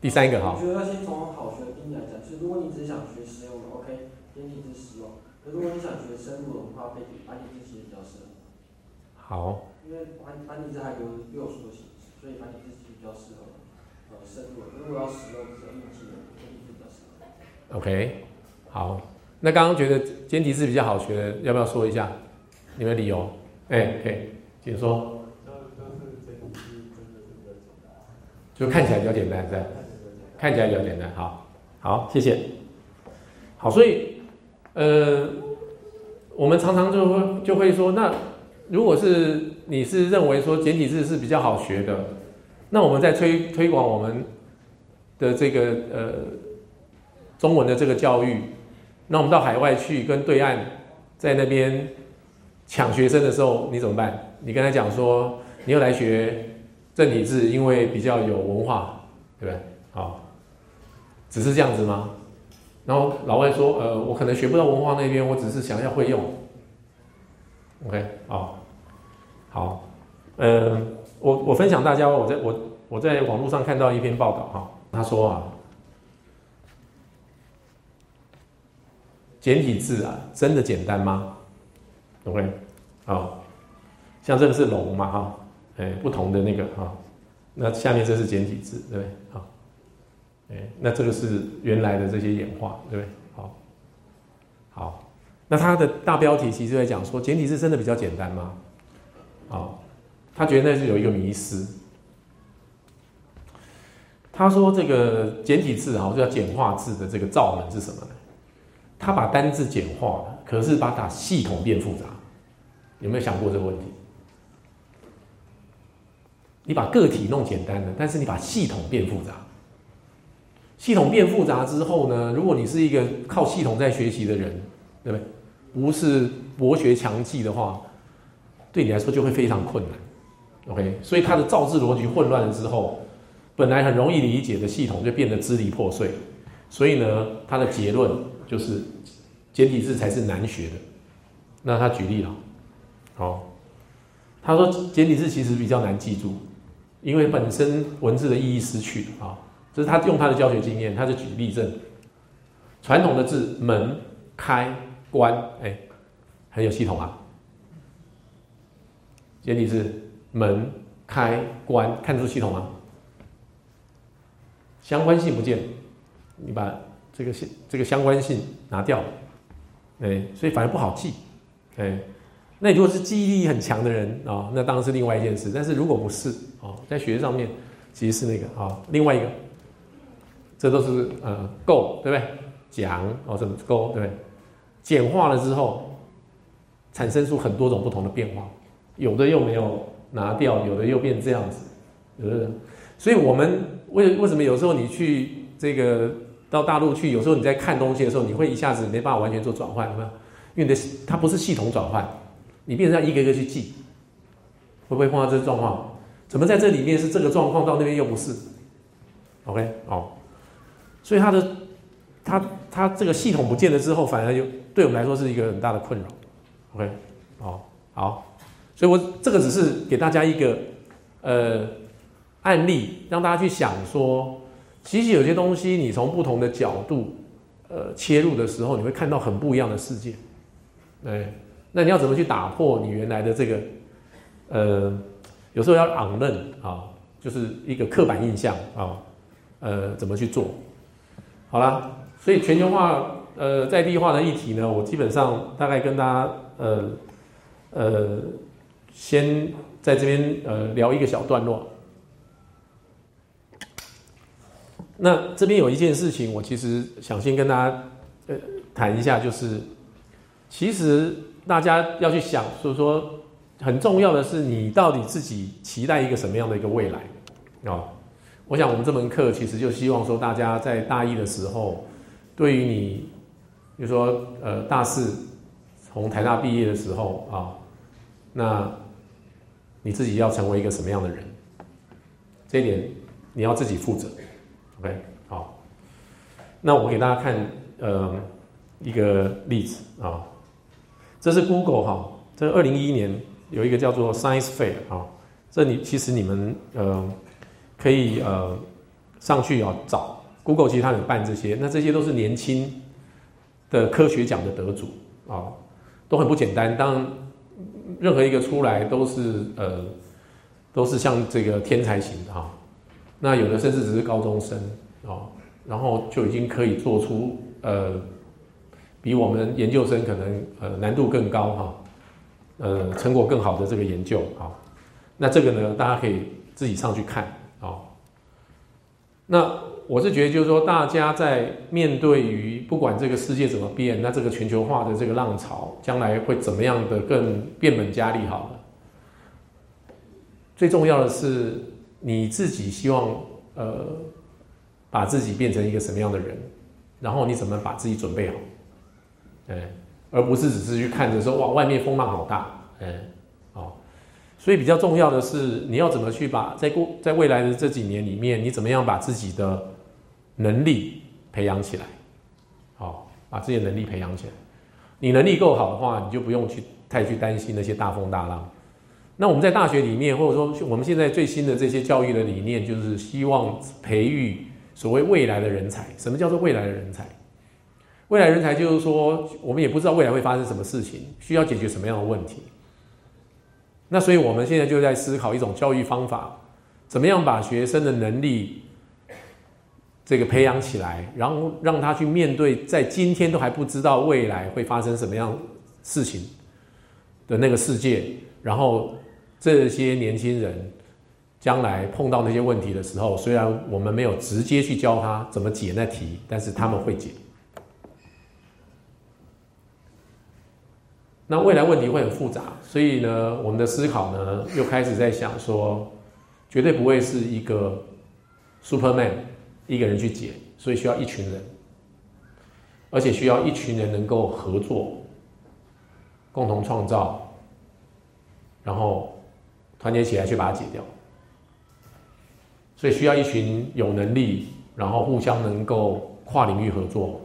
第三个哈。我觉得先从好学的定义来讲，就是如果你只想学实用的，OK，简体字实用；，可如果你想学深入的话，繁体繁体字其实比较适合。好。因为繁繁体字还有六书的形式，所以繁体字其实比较适合呃深入。如果要使用，只要硬记的，简体字比较适合。OK，好。那刚刚觉得简体字比较好学的，要不要说一下？你们理由？哎，可以，请说。就看起来比较简单，是吧？看起来比较简单，好，好，谢谢。好，所以，呃，我们常常就会就会说，那如果是你是认为说简体字是比较好学的，那我们在推推广我们的这个呃中文的这个教育，那我们到海外去跟对岸在那边抢学生的时候，你怎么办？你跟他讲说，你要来学。正体字因为比较有文化，对不对？好，只是这样子吗？然后老外说，呃，我可能学不到文化那边，我只是想要会用。OK，好，好，嗯，我我分享大家，我在我我在网络上看到一篇报道哈，他说啊，简体字啊，真的简单吗？OK，好，像这个是龙嘛哈。哎，不同的那个哈，那下面这是简体字，对不对？好，哎，那这个是原来的这些演化，对不对？好，好，那它的大标题其实在讲说，简体字真的比较简单吗？啊，他觉得那是有一个迷失。他说这个简体字哈，叫简化字的这个罩门是什么呢？他把单字简化了，可是把它系统变复杂，有没有想过这个问题？你把个体弄简单了，但是你把系统变复杂。系统变复杂之后呢？如果你是一个靠系统在学习的人，对不对？不是博学强记的话，对你来说就会非常困难。OK，所以它的造字逻辑混乱了之后，本来很容易理解的系统就变得支离破碎。所以呢，他的结论就是简体字才是难学的。那他举例了，好，他说简体字其实比较难记住。因为本身文字的意义失去了啊，这是他用他的教学经验，他就举例证。传统的字门、开、关，哎，很有系统啊。简体字门、开、关，看出系统吗？相关性不见，你把这个相这个相关性拿掉，哎，所以反而不好记，哎。那如果是记忆力很强的人啊，那当然是另外一件事。但是如果不是啊，在学上面其实是那个啊，另外一个，这都是呃够对不对？讲哦怎么够对不对？简化了之后，产生出很多种不同的变化，有的又没有拿掉，有的又变这样子，有的人。所以我们为为什么有时候你去这个到大陆去，有时候你在看东西的时候，你会一下子没办法完全做转换，有没有？因为你的它不是系统转换。你变成要一个个去记，会不会碰到这个状况？怎么在这里面是这个状况，到那边又不是？OK，哦，所以他的他他这个系统不见了之后，反而就对我们来说是一个很大的困扰。OK，哦，好，所以我这个只是给大家一个呃案例，让大家去想说，其实有些东西你从不同的角度呃切入的时候，你会看到很不一样的世界，哎。那你要怎么去打破你原来的这个，呃，有时候要昂认啊，就是一个刻板印象啊，呃，怎么去做？好啦，所以全球化呃在地化的议题呢，我基本上大概跟大家呃呃，先在这边呃聊一个小段落。那这边有一件事情，我其实想先跟大家呃谈一下，就是其实大家要去想，就是说很重要的是，你到底自己期待一个什么样的一个未来啊？我想我们这门课其实就希望说，大家在大一的时候，对于你，比如说呃大四从台大毕业的时候啊，那你自己要成为一个什么样的人？这一点你要自己负责。OK，好，那我给大家看呃一个例子啊，这是 Google 哈，这二零一一年有一个叫做 Science Fair 啊，这里其实你们呃可以呃上去要找。Google，其实它有办这些，那这些都是年轻的科学奖的得主啊，都很不简单，当然任何一个出来都是呃都是像这个天才型的哈。那有的甚至只是高中生哦，然后就已经可以做出呃，比我们研究生可能呃难度更高哈，呃成果更好的这个研究啊，那这个呢大家可以自己上去看啊。那我是觉得就是说，大家在面对于不管这个世界怎么变，那这个全球化的这个浪潮将来会怎么样的更变本加厉？好了，最重要的是。你自己希望呃把自己变成一个什么样的人，然后你怎么把自己准备好，哎，而不是只是去看着说哇外面风浪好大，哎，哦，所以比较重要的是你要怎么去把在过在未来的这几年里面，你怎么样把自己的能力培养起来，好，把自己的能力培养起来，你能力够好的话，你就不用去太去担心那些大风大浪。那我们在大学里面，或者说我们现在最新的这些教育的理念，就是希望培育所谓未来的人才。什么叫做未来的人才？未来人才就是说，我们也不知道未来会发生什么事情，需要解决什么样的问题。那所以我们现在就在思考一种教育方法，怎么样把学生的能力这个培养起来，然后让他去面对在今天都还不知道未来会发生什么样事情的那个世界，然后。这些年轻人将来碰到那些问题的时候，虽然我们没有直接去教他怎么解那题，但是他们会解。那未来问题会很复杂，所以呢，我们的思考呢又开始在想说，绝对不会是一个 Superman 一个人去解，所以需要一群人，而且需要一群人能够合作，共同创造，然后。团结起来去把它解掉，所以需要一群有能力，然后互相能够跨领域合作，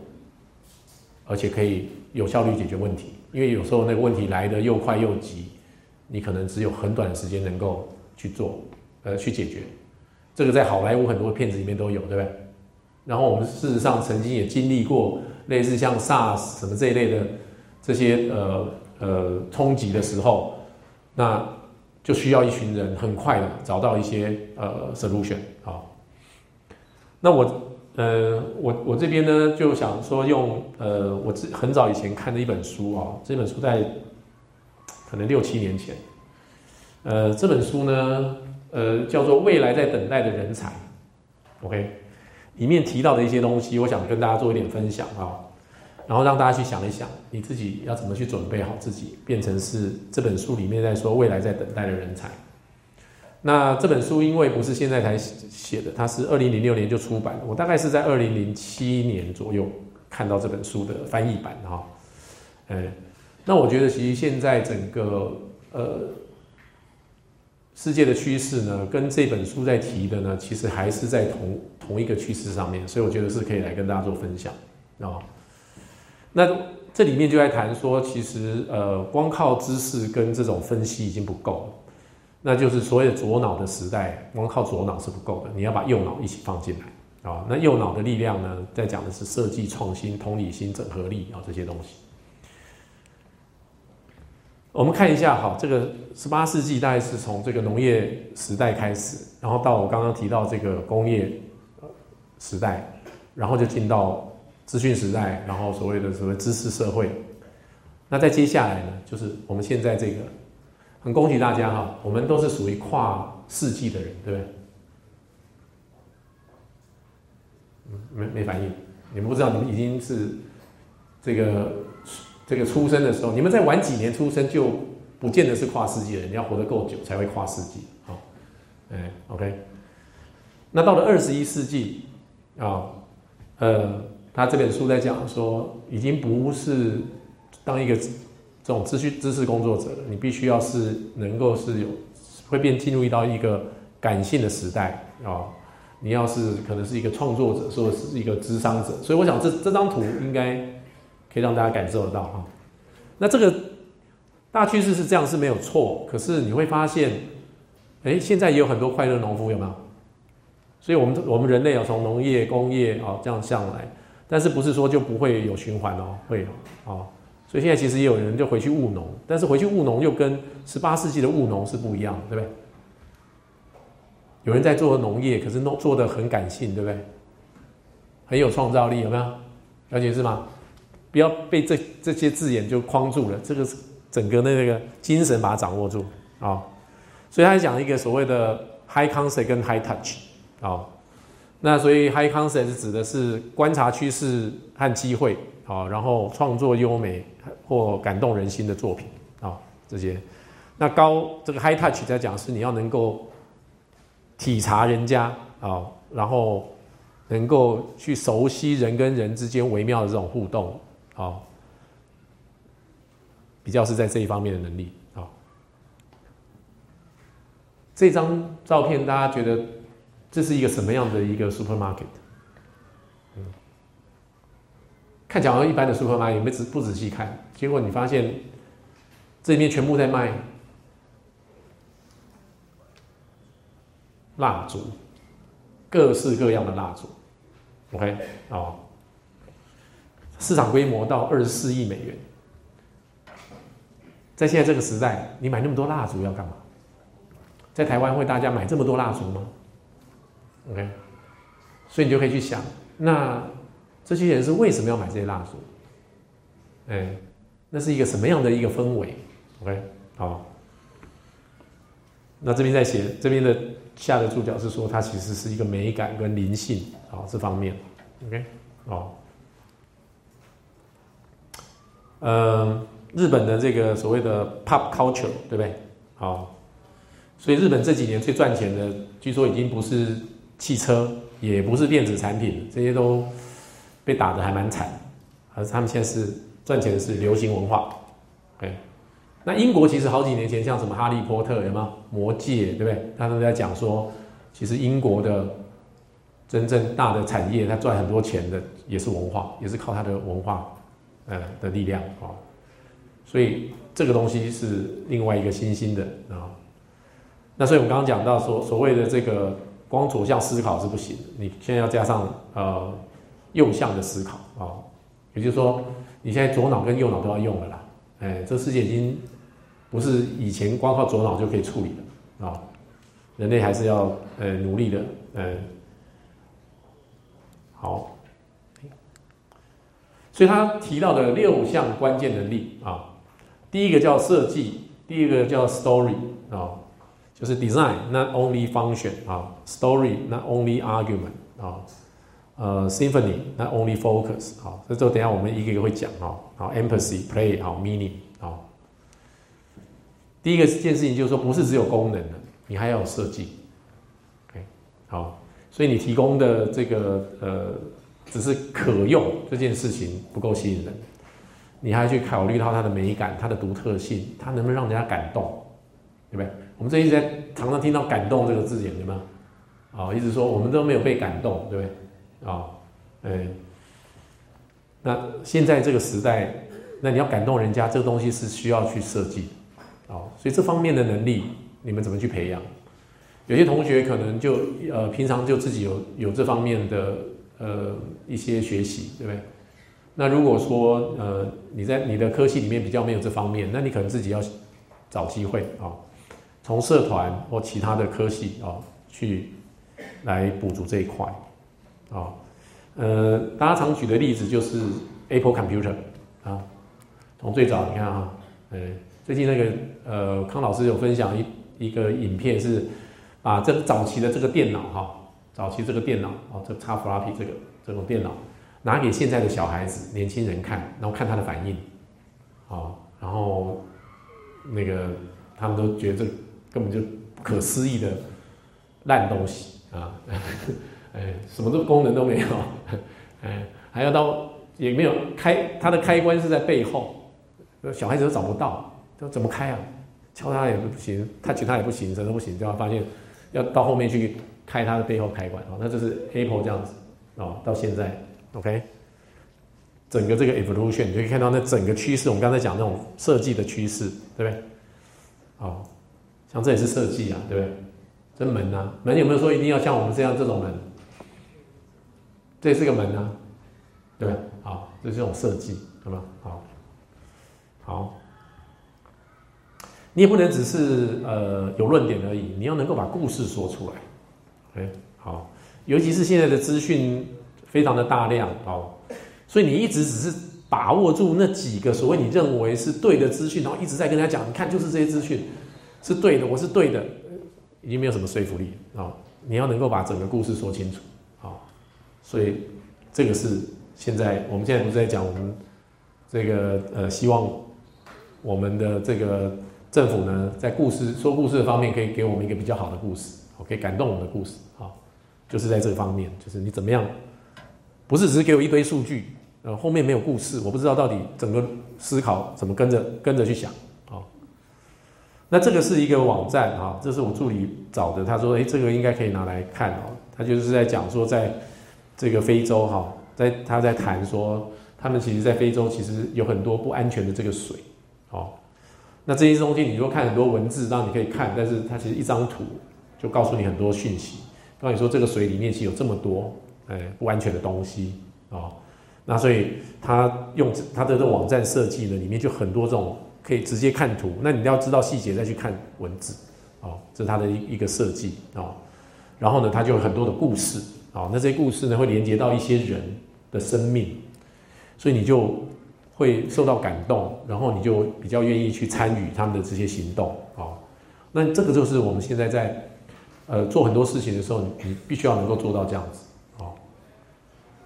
而且可以有效率解决问题。因为有时候那个问题来的又快又急，你可能只有很短的时间能够去做，呃，去解决。这个在好莱坞很多片子里面都有，对不对？然后我们事实上曾经也经历过类似像 SARS 什么这一类的这些呃呃冲击的时候，那。就需要一群人很快的找到一些呃 solution 啊。那我呃我我这边呢就想说用呃我自很早以前看的一本书啊，这本书在可能六七年前，呃这本书呢呃叫做《未来在等待的人才》，OK，里面提到的一些东西，我想跟大家做一点分享啊。然后让大家去想一想，你自己要怎么去准备好自己，变成是这本书里面在说未来在等待的人才。那这本书因为不是现在才写的，它是二零零六年就出版我大概是在二零零七年左右看到这本书的翻译版哈。哎，那我觉得其实现在整个呃世界的趋势呢，跟这本书在提的呢，其实还是在同同一个趋势上面，所以我觉得是可以来跟大家做分享啊。那这里面就在谈说，其实呃，光靠知识跟这种分析已经不够了，那就是所谓的左脑的时代，光靠左脑是不够的，你要把右脑一起放进来啊。那右脑的力量呢，在讲的是设计创新、同理心、整合力啊这些东西。我们看一下哈，这个十八世纪大概是从这个农业时代开始，然后到我刚刚提到这个工业时代，然后就进到。资讯时代，然后所谓的所谓知识社会，那在接下来呢，就是我们现在这个，很恭喜大家哈，我们都是属于跨世纪的人，对不对？嗯，没没反应，你们不知道，你们已经是这个这个出生的时候，你们在晚几年出生就不见得是跨世纪了，你要活得够久才会跨世纪，好，哎，OK。那到了二十一世纪啊，呃，他这本书在讲说，已经不是当一个这种知识知识工作者了，你必须要是能够是有会变进入到一个感性的时代啊。你要是可能是一个创作者，或者是一个智商者，所以我想这这张图应该可以让大家感受得到哈。那这个大趋势是这样是没有错，可是你会发现，哎，现在也有很多快乐农夫，有没有？所以，我们我们人类要从农业、工业啊这样向来，但是不是说就不会有循环哦？会有啊。所以现在其实也有人就回去务农，但是回去务农又跟十八世纪的务农是不一样，对不对？有人在做农业，可是弄做的很感性，对不对？很有创造力，有没有？了解是吗？不要被这这些字眼就框住了，这个整个的那个精神把它掌握住啊。所以他讲一个所谓的 high concept 跟 high touch。啊，那所以 high concept 指的是观察趋势和机会，啊，然后创作优美或感动人心的作品，啊，这些。那高这个 high touch 在讲是你要能够体察人家，啊，然后能够去熟悉人跟人之间微妙的这种互动，好，比较是在这一方面的能力，啊。这张照片大家觉得？这是一个什么样的一个 supermarket？嗯，看起来好像一般的 supermarket，没仔不仔细看，结果你发现这里面全部在卖蜡烛，各式各样的蜡烛。OK，哦，市场规模到二十四亿美元，在现在这个时代，你买那么多蜡烛要干嘛？在台湾会大家买这么多蜡烛吗？OK，所以你就可以去想，那这些人是为什么要买这些蜡烛？哎，那是一个什么样的一个氛围？OK，好，那这边在写这边的下的注脚是说，它其实是一个美感跟灵性啊这方面。OK，好，嗯，日本的这个所谓的 Pop Culture，对不对？好，所以日本这几年最赚钱的，据说已经不是。汽车也不是电子产品，这些都被打的还蛮惨，而他们现在是赚钱的是流行文化。OK，那英国其实好几年前像什么哈利波特有没有魔戒，对不对？他们在讲说，其实英国的真正大的产业，它赚很多钱的也是文化，也是靠它的文化呃的力量啊。所以这个东西是另外一个新兴的啊。那所以我们刚刚讲到说，所谓的这个。光左向思考是不行，你现在要加上呃右向的思考啊，也就是说，你现在左脑跟右脑都要用了啦。哎，这世界已经不是以前光靠左脑就可以处理的啊，人类还是要呃努力的，呃，好。所以他提到的六项关键能力啊，第一个叫设计，第二个叫 story 啊。就是 design not only function 啊，story not only argument 啊，呃，symphony not only focus 好，这之后等下我们一个一个会讲啊，好，empathy play 好，meaning 啊。第一个件事情就是说，不是只有功能的，你还要有设计，OK 好，所以你提供的这个呃，只是可用这件事情不够吸引人，你还要去考虑到它的美感、它的独特性，它能不能让人家感动，对不对？我们这一直在常常听到“感动”这个字眼，对吗？啊，一直说我们都没有被感动，对不对？啊，哎，那现在这个时代，那你要感动人家，这个东西是需要去设计，啊，所以这方面的能力，你们怎么去培养？有些同学可能就呃平常就自己有有这方面的呃一些学习，对不对？那如果说呃你在你的科系里面比较没有这方面，那你可能自己要找机会啊。从社团或其他的科系啊，去来补足这一块啊，呃，大家常举的例子就是 Apple Computer 啊，从最早你看啊，呃，最近那个呃康老师有分享一一个影片是把这个早期的这个电脑哈，早期这个电脑哦，这插 floppy 这个这种电脑拿给现在的小孩子、年轻人看，然后看他的反应，哦，然后那个他们都觉得这根本就不可思议的烂东西啊，哎，什么都功能都没有，哎，还要到也没有开，它的开关是在背后，小孩子都找不到，都怎么开啊？敲它也不行它其他也不行，什么都不行，就要发现要到后面去开它的背后开关哦，那就是 Apple 这样子哦，到现在 OK，整个这个 evolution 你就可以看到那整个趋势，我们刚才讲那种设计的趋势，对不对？哦，像这也是设计啊，对不对？这门啊，门有没有说一定要像我们这样这种门？这是个门啊，对吧？好，这是这种设计，好吗？好，好。你也不能只是呃有论点而已，你要能够把故事说出来。哎，好，尤其是现在的资讯非常的大量哦，所以你一直只是把握住那几个所谓你认为是对的资讯，然后一直在跟他讲，你看就是这些资讯是对的，我是对的，已经没有什么说服力啊。你要能够把整个故事说清楚，好，所以这个是现在我们现在不是在讲我们这个呃希望我们的这个。政府呢，在故事说故事的方面，可以给我们一个比较好的故事，可以感动我们的故事，好，就是在这方面，就是你怎么样，不是只是给我一堆数据，呃，后面没有故事，我不知道到底整个思考怎么跟着跟着去想，好，那这个是一个网站啊，这是我助理找的，他说，哎，这个应该可以拿来看哦，他就是在讲说，在这个非洲哈，在他在谈说，他们其实，在非洲其实有很多不安全的这个水，好。那这些东西，你说看很多文字，让你可以看，但是它其实一张图就告诉你很多讯息，告诉你说这个水里面其实有这么多，哎，不安全的东西啊。那所以他用他的这网站设计呢，里面就很多这种可以直接看图，那你要知道细节再去看文字，哦，这是他的一一个设计啊。然后呢，他就有很多的故事啊，那这些故事呢会连接到一些人的生命，所以你就。会受到感动，然后你就比较愿意去参与他们的这些行动啊。那这个就是我们现在在呃做很多事情的时候，你你必须要能够做到这样子哦。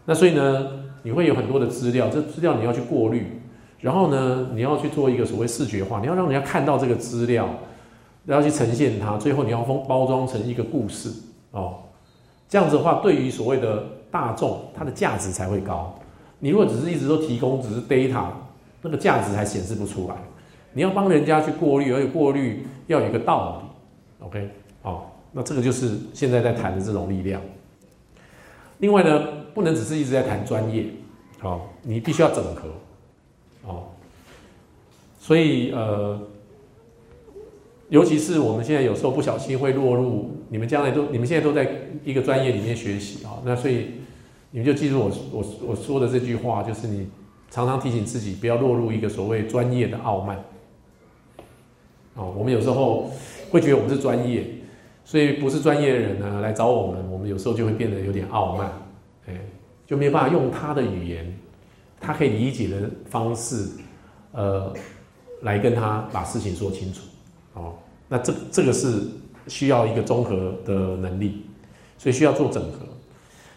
那所以呢，你会有很多的资料，这资料你要去过滤，然后呢，你要去做一个所谓视觉化，你要让人家看到这个资料，然后去呈现它，最后你要封包装成一个故事哦。这样子的话，对于所谓的大众，它的价值才会高。你如果只是一直都提供只是 data，那个价值还显示不出来。你要帮人家去过滤，而且过滤要有一个道理。OK，好，那这个就是现在在谈的这种力量。另外呢，不能只是一直在谈专业，哦，你必须要整合，哦。所以呃，尤其是我们现在有时候不小心会落入，你们将来都，你们现在都在一个专业里面学习啊，那所以。你们就记住我我我说的这句话，就是你常常提醒自己不要落入一个所谓专业的傲慢。哦，我们有时候会觉得我们是专业，所以不是专业的人呢来找我们，我们有时候就会变得有点傲慢，哎，就没有办法用他的语言，他可以理解的方式，呃，来跟他把事情说清楚。哦，那这这个是需要一个综合的能力，所以需要做整合。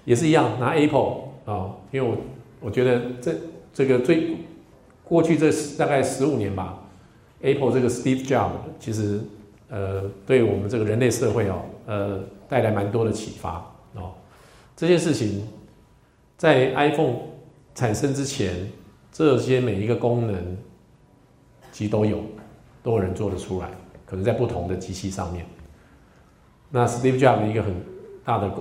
也是一样，拿 Apple 啊，因为我我觉得这这个最过去这大概十五年吧，Apple 这个 Steve Jobs 其实呃对我们这个人类社会哦呃带来蛮多的启发哦。这件事情在 iPhone 产生之前，这些每一个功能其实都有，都有人做得出来，可能在不同的机器上面。那 Steve Jobs 一个很大的。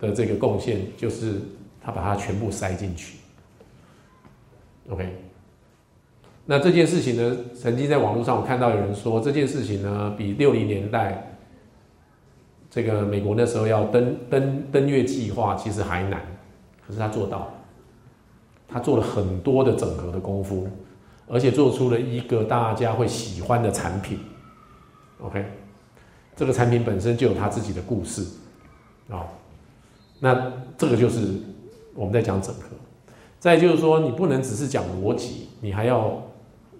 的这个贡献就是他把它全部塞进去，OK。那这件事情呢，曾经在网络上我看到有人说，这件事情呢比六零年代这个美国那时候要登登登月计划其实还难，可是他做到了，他做了很多的整合的功夫，而且做出了一个大家会喜欢的产品，OK。这个产品本身就有他自己的故事啊。那这个就是我们在讲整合，再就是说，你不能只是讲逻辑，你还要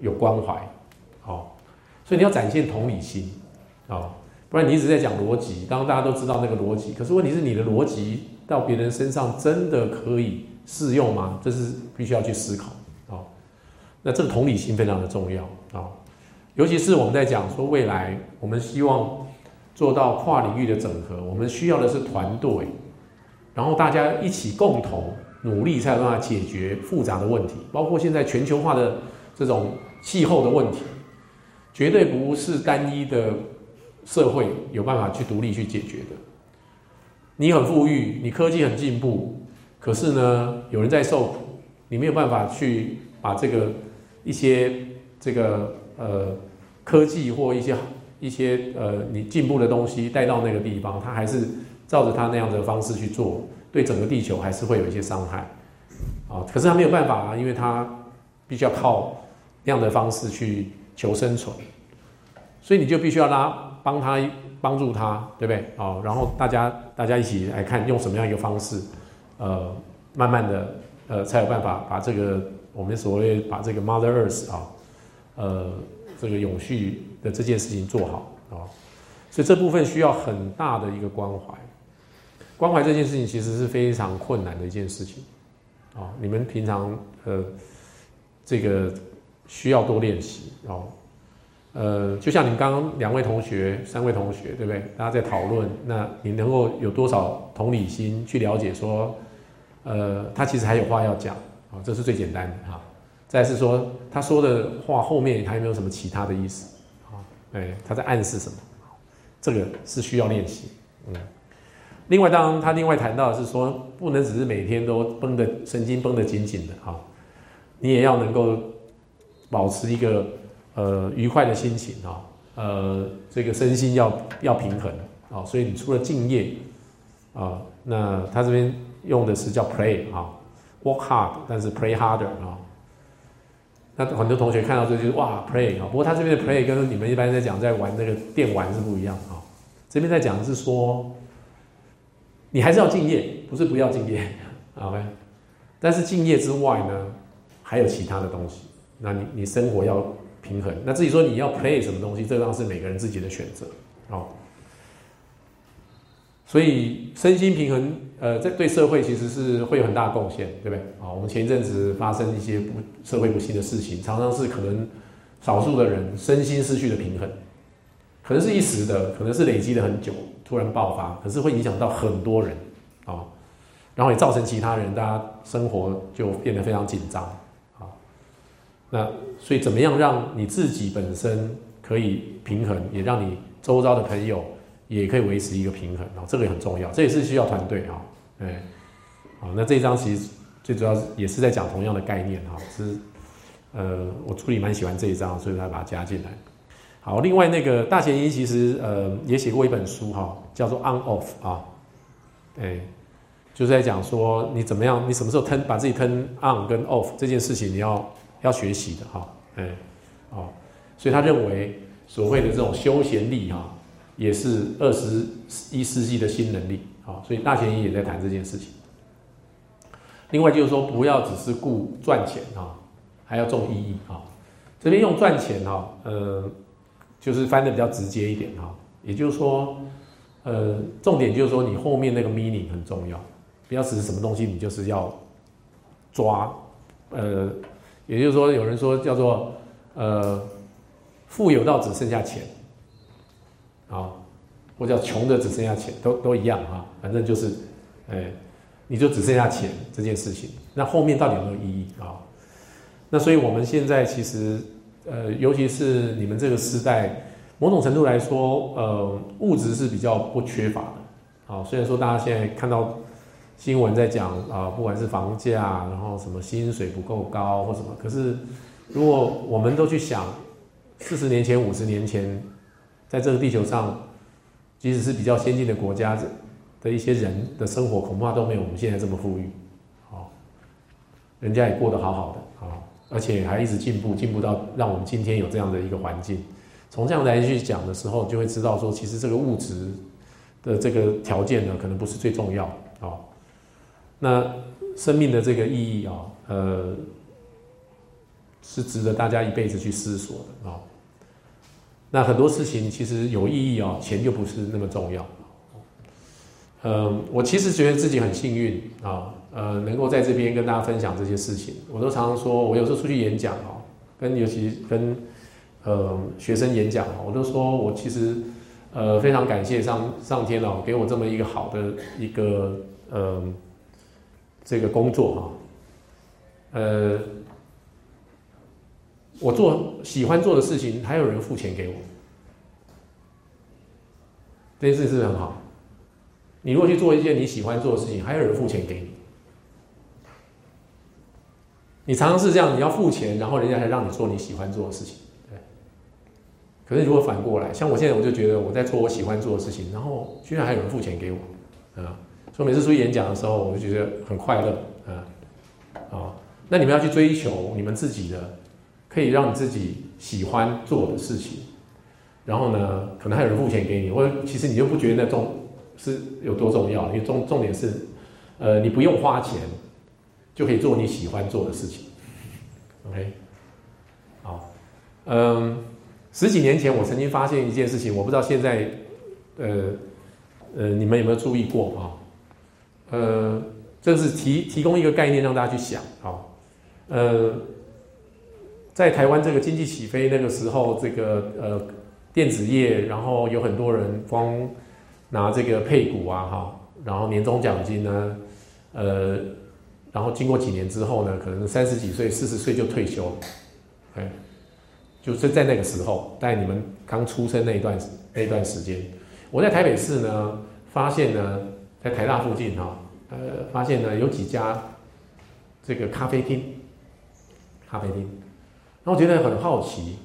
有关怀，好，所以你要展现同理心，啊，不然你一直在讲逻辑，当然大家都知道那个逻辑，可是问题是你的逻辑到别人身上真的可以适用吗？这是必须要去思考，啊，那这个同理心非常的重要，啊，尤其是我们在讲说未来我们希望做到跨领域的整合，我们需要的是团队，然后大家一起共同。努力才有办法解决复杂的问题，包括现在全球化的这种气候的问题，绝对不是单一的社会有办法去独立去解决的。你很富裕，你科技很进步，可是呢，有人在受苦，你没有办法去把这个一些这个呃科技或一些一些呃你进步的东西带到那个地方，他还是照着他那样的方式去做。对整个地球还是会有一些伤害，啊，可是他没有办法啊，因为他必须要靠那样的方式去求生存，所以你就必须要拉帮他帮助他，对不对？啊，然后大家大家一起来看用什么样一个方式，呃，慢慢的呃才有办法把这个我们所谓把这个 Mother Earth 啊，呃，这个永续的这件事情做好啊，所以这部分需要很大的一个关怀。关怀这件事情其实是非常困难的一件事情，啊，你们平常呃，这个需要多练习哦，呃，就像你们刚刚两位同学、三位同学，对不对？大家在讨论，那你能够有多少同理心去了解说，呃，他其实还有话要讲啊，这是最简单的哈。再是说，他说的话后面还有没有什么其他的意思啊？哎，他在暗示什么？这个是需要练习，嗯。另外，当然他另外谈到的是说，不能只是每天都绷得神经绷得紧紧的哈，你也要能够保持一个呃愉快的心情啊，呃，这个身心要要平衡啊，所以你除了敬业啊，那他这边用的是叫 play 啊，work hard，但是 play harder 啊，那很多同学看到这就是哇 play 啊，不过他这边的 play 跟你们一般在讲在玩那个电玩是不一样啊，这边在讲的是说。你还是要敬业，不是不要敬业，OK。但是敬业之外呢，还有其他的东西。那你你生活要平衡。那至于说你要 play 什么东西，这当然是每个人自己的选择，哦。所以身心平衡，呃，这对社会其实是会有很大贡献，对不对？啊，我们前一阵子发生一些不社会不幸的事情，常常是可能少数的人身心失去了平衡，可能是一时的，可能是累积了很久。突然爆发，可是会影响到很多人啊，然后也造成其他人，大家生活就变得非常紧张。那所以怎么样让你自己本身可以平衡，也让你周遭的朋友也可以维持一个平衡啊，这个也很重要，这也是需要团队啊。哎，好，那这一章其实最主要也是在讲同样的概念哈，是呃，我处理蛮喜欢这一章，所以才把它加进来。好，另外那个大前一其实呃也写过一本书哈，叫做 On Off 啊，哎，就是在讲说你怎么样，你什么时候 turn 把自己 turn on 跟 off 这件事情你要要学习的哈，哎，哦，所以他认为所谓的这种休闲力哈，也是二十一世纪的新能力啊，所以大前一也在谈这件事情。另外就是说不要只是顾赚钱啊，还要重意义啊，这边用赚钱哈，呃。就是翻的比较直接一点哈，也就是说，呃，重点就是说你后面那个 meaning 很重要，不要只是什么东西你就是要抓，呃，也就是说有人说叫做呃富有到只剩下钱，啊，或叫穷的只剩下钱，都都一样啊，反正就是，哎，你就只剩下钱这件事情，那后面到底有没有意义啊？那所以我们现在其实。呃，尤其是你们这个时代，某种程度来说，呃，物质是比较不缺乏的。啊，虽然说大家现在看到新闻在讲啊，不管是房价，然后什么薪水不够高或什么，可是如果我们都去想，四十年前、五十年前，在这个地球上，即使是比较先进的国家的一些人的生活，恐怕都没有我们现在这么富裕。好，人家也过得好好的啊。而且还一直进步，进步到让我们今天有这样的一个环境。从这样来去讲的时候，就会知道说，其实这个物质的这个条件呢，可能不是最重要啊。那生命的这个意义啊，呃，是值得大家一辈子去思索的啊、那很多事情其实有意义哦，钱就不是那么重要。嗯，我其实觉得自己很幸运啊，呃，能够在这边跟大家分享这些事情。我都常常说，我有时候出去演讲哦，跟尤其跟呃学生演讲哦，我都说我其实呃非常感谢上上天哦，给我这么一个好的一个呃这个工作哈，呃，我做喜欢做的事情，还有人付钱给我，这件事是不是很好？你如果去做一件你喜欢做的事情，还有人付钱给你。你常常是这样，你要付钱，然后人家才让你做你喜欢做的事情。对。可是如果反过来，像我现在，我就觉得我在做我喜欢做的事情，然后居然还有人付钱给我，啊，所以每次出去演讲的时候，我就觉得很快乐，啊，啊，那你们要去追求你们自己的，可以让你自己喜欢做的事情，然后呢，可能还有人付钱给你，或者其实你就不觉得那重是有多重要，因为重重点是，呃，你不用花钱。就可以做你喜欢做的事情，OK，好，嗯，十几年前我曾经发现一件事情，我不知道现在，呃，呃，你们有没有注意过啊？呃，这是提提供一个概念让大家去想啊，呃，在台湾这个经济起飞那个时候，这个呃电子业，然后有很多人光拿这个配股啊，哈，然后年终奖金呢，呃。然后经过几年之后呢，可能三十几岁、四十岁就退休了，哎，就是在那个时候，在你们刚出生那一段那一段时间，我在台北市呢，发现呢，在台大附近哈，呃，发现呢有几家这个咖啡厅，咖啡厅，然后觉得很好奇，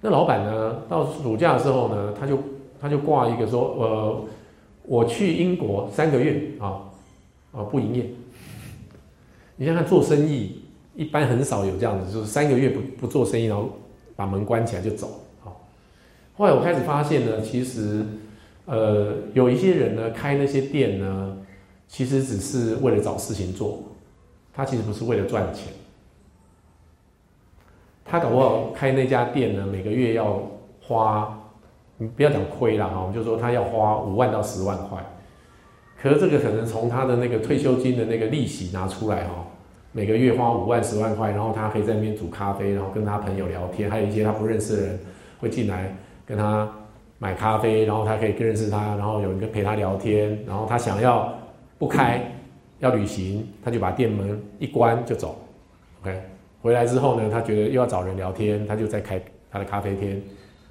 那老板呢，到暑假的时候呢，他就他就挂一个说，呃，我去英国三个月啊，啊不营业。你想看做生意，一般很少有这样子，就是三个月不不做生意，然后把门关起来就走。好，后来我开始发现呢，其实，呃，有一些人呢开那些店呢，其实只是为了找事情做，他其实不是为了赚钱。他搞不好开那家店呢，每个月要花，你不要讲亏了哈，我们就说他要花五万到十万块，可是这个可能从他的那个退休金的那个利息拿出来哈。每个月花五万十万块，然后他可以在那边煮咖啡，然后跟他朋友聊天，还有一些他不认识的人会进来跟他买咖啡，然后他可以更认识他，然后有人陪他聊天，然后他想要不开要旅行，他就把店门一关就走，OK，回来之后呢，他觉得又要找人聊天，他就再开他的咖啡店，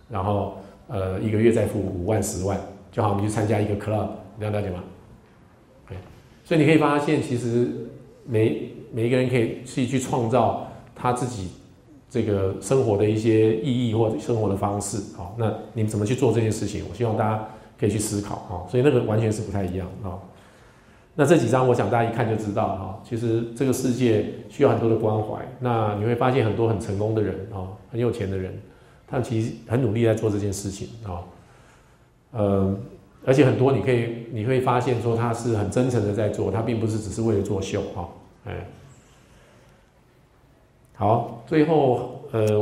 然后呃一个月再付五万十万，就好，你去参加一个 club，你了解吗？OK，所以你可以发现其实每每一个人可以自己去创造他自己这个生活的一些意义或者生活的方式，好，那你们怎么去做这件事情？我希望大家可以去思考，哈，所以那个完全是不太一样，啊。那这几张我想大家一看就知道，哈，其实这个世界需要很多的关怀。那你会发现很多很成功的人，啊，很有钱的人，他们其实很努力在做这件事情，啊，呃，而且很多你可以你会发现说他是很真诚的在做，他并不是只是为了作秀，哈，哎。好，最后呃，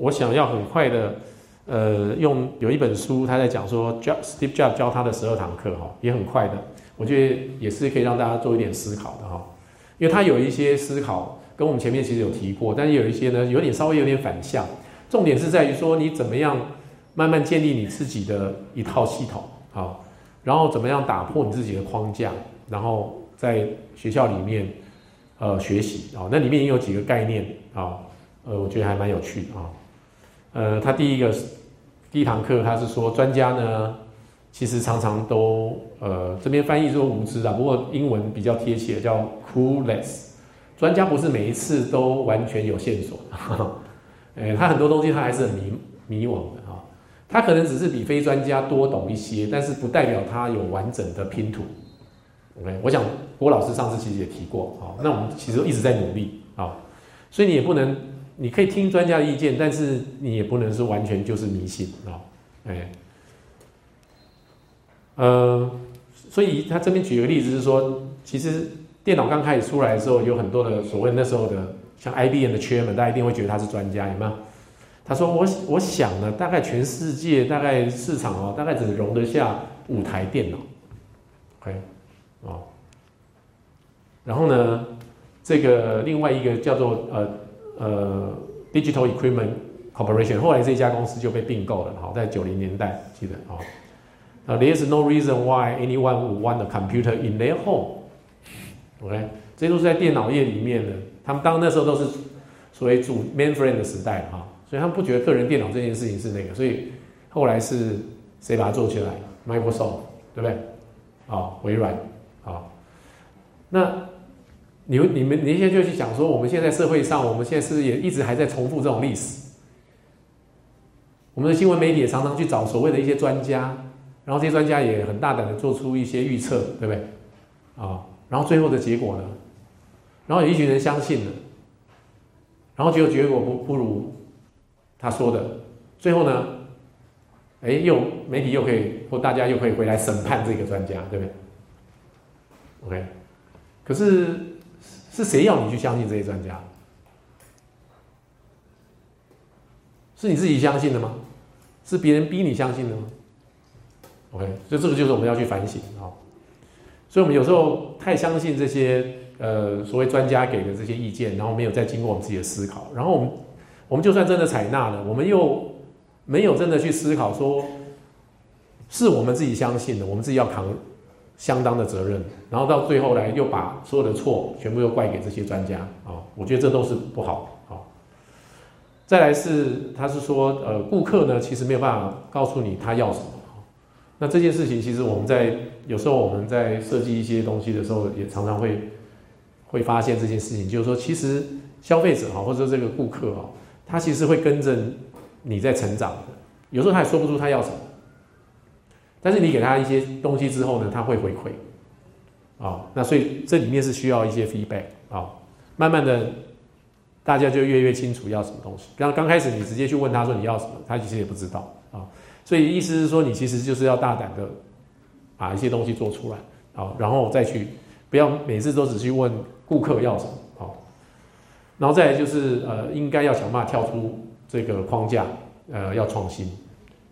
我想要很快的呃，用有一本书，他在讲说，Steve Jobs 教他的十二堂课哈，也很快的，我觉得也是可以让大家做一点思考的哈，因为他有一些思考跟我们前面其实有提过，但是有一些呢，有点稍微有点反向，重点是在于说你怎么样慢慢建立你自己的一套系统啊，然后怎么样打破你自己的框架，然后在学校里面。呃，学习啊，那里面也有几个概念啊，呃，我觉得还蛮有趣的啊。呃，他第一个第一堂课，他是说专家呢，其实常常都呃这边翻译说无知啊，不过英文比较贴切，叫 clueless。专家不是每一次都完全有线索，哎，他很多东西他还是很迷迷惘的哈。他可能只是比非专家多懂一些，但是不代表他有完整的拼图。OK，我想郭老师上次其实也提过，好，那我们其实一直在努力啊，所以你也不能，你可以听专家的意见，但是你也不能是完全就是迷信啊，哎，呃，所以他这边举个例子是说，其实电脑刚开始出来的时候，有很多的所谓那时候的像 IBM 的 chairman，大家一定会觉得他是专家，有没有？他说我我想呢，大概全世界大概市场哦，大概只容得下五台电脑，OK，哦，然后呢，这个另外一个叫做呃呃 Digital Equipment Corporation，后来这家公司就被并购了，好，在九零年代记得啊，呃，There's no reason why anyone would want a computer in their home，OK，这些都是在电脑业里面的，他们当那时候都是所谓主 mainframe 的时代哈。所以他们不觉得个人电脑这件事情是那个，所以后来是谁把它做起来？Microsoft，对不对？啊，微软，啊，那你你们你现在就去想说，我们现在社会上，我们现在是不是也一直还在重复这种历史。我们的新闻媒体也常常去找所谓的一些专家，然后这些专家也很大胆的做出一些预测，对不对？啊，然后最后的结果呢？然后有一群人相信了，然后结果结果不不如。他说的，最后呢，哎，又媒体又可以或大家又可以回来审判这个专家，对不对？OK，可是是谁要你去相信这些专家？是你自己相信的吗？是别人逼你相信的吗？OK，所以这个就是我们要去反省啊。所以，我们有时候太相信这些呃所谓专家给的这些意见，然后没有再经过我们自己的思考，然后我们。我们就算真的采纳了，我们又没有真的去思考，说是我们自己相信的，我们自己要扛相当的责任，然后到最后来又把所有的错全部又怪给这些专家啊，我觉得这都是不好啊。再来是，他是说，呃，顾客呢其实没有办法告诉你他要什么，那这件事情其实我们在有时候我们在设计一些东西的时候，也常常会会发现这件事情，就是说，其实消费者哈，或者说这个顾客哈。他其实会跟着你在成长的，有时候他也说不出他要什么，但是你给他一些东西之后呢，他会回馈，啊，那所以这里面是需要一些 feedback 啊，慢慢的大家就越越清楚要什么东西。刚刚开始你直接去问他说你要什么，他其实也不知道啊，所以意思是说你其实就是要大胆的把一些东西做出来，好，然后再去不要每次都只去问顾客要什么。好然后再来就是，呃，应该要想办法跳出这个框架，呃，要创新，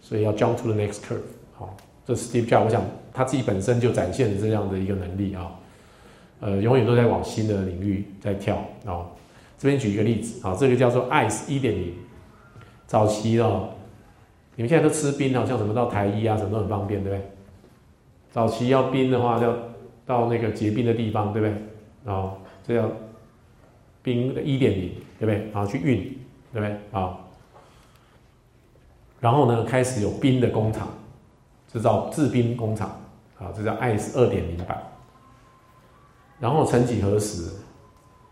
所以要 jump to the next curve。好，这 Steve Jobs，我想他自己本身就展现了这样的一个能力啊，呃，永远都在往新的领域在跳啊。这边举一个例子啊，这个叫做 Ice 一点零，早期哦，你们现在都吃冰好像什么到台一啊，什么都很方便，对？不对？早期要冰的话，要到那个结冰的地方，对不对？啊，这样。冰一点零，对？不对？然后去运，对不对？啊，然后呢，开始有冰的工厂，制造制冰工厂，啊，这叫 ice 二点零版。然后曾几何时，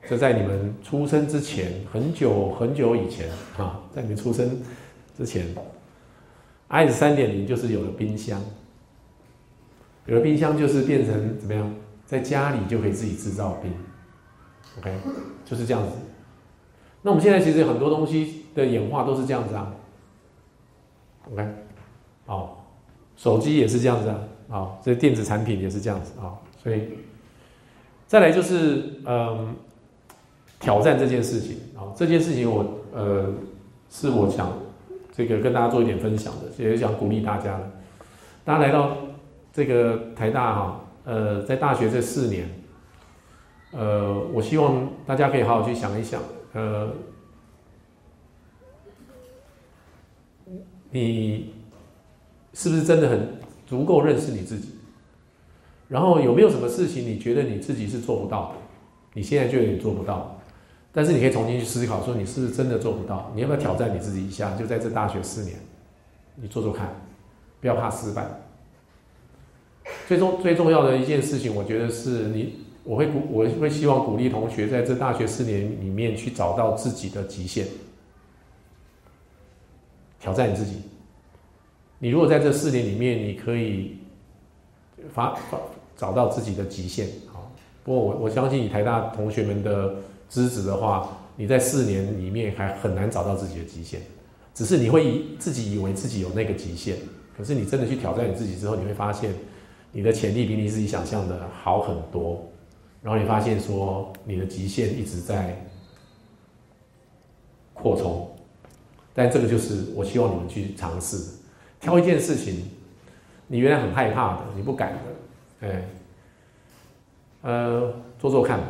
就在你们出生之前，很久很久以前，啊，在你们出生之前，ice 三点零就是有了冰箱，有了冰箱就是变成怎么样，在家里就可以自己制造冰。OK，就是这样子。那我们现在其实很多东西的演化都是这样子啊。OK，好，手机也是这样子啊，啊，这电子产品也是这样子啊。所以，再来就是嗯，挑战这件事情啊，这件事情我呃是我想这个跟大家做一点分享的，也想鼓励大家的。大家来到这个台大哈，呃，在大学这四年。呃，我希望大家可以好好去想一想，呃，你是不是真的很足够认识你自己？然后有没有什么事情你觉得你自己是做不到的？你现在就有点做不到，但是你可以重新去思考，说你是不是真的做不到？你要不要挑战你自己一下？就在这大学四年，你做做看，不要怕失败。最重最重要的一件事情，我觉得是你。我会鼓，我会希望鼓励同学在这大学四年里面去找到自己的极限，挑战你自己。你如果在这四年里面，你可以发发找到自己的极限，好。不过我我相信，以台大同学们的资质的话，你在四年里面还很难找到自己的极限。只是你会以自己以为自己有那个极限，可是你真的去挑战你自己之后，你会发现你的潜力比你自己想象的好很多。然后你发现说你的极限一直在扩充，但这个就是我希望你们去尝试，挑一件事情，你原来很害怕的，你不敢的，哎，呃，做做看，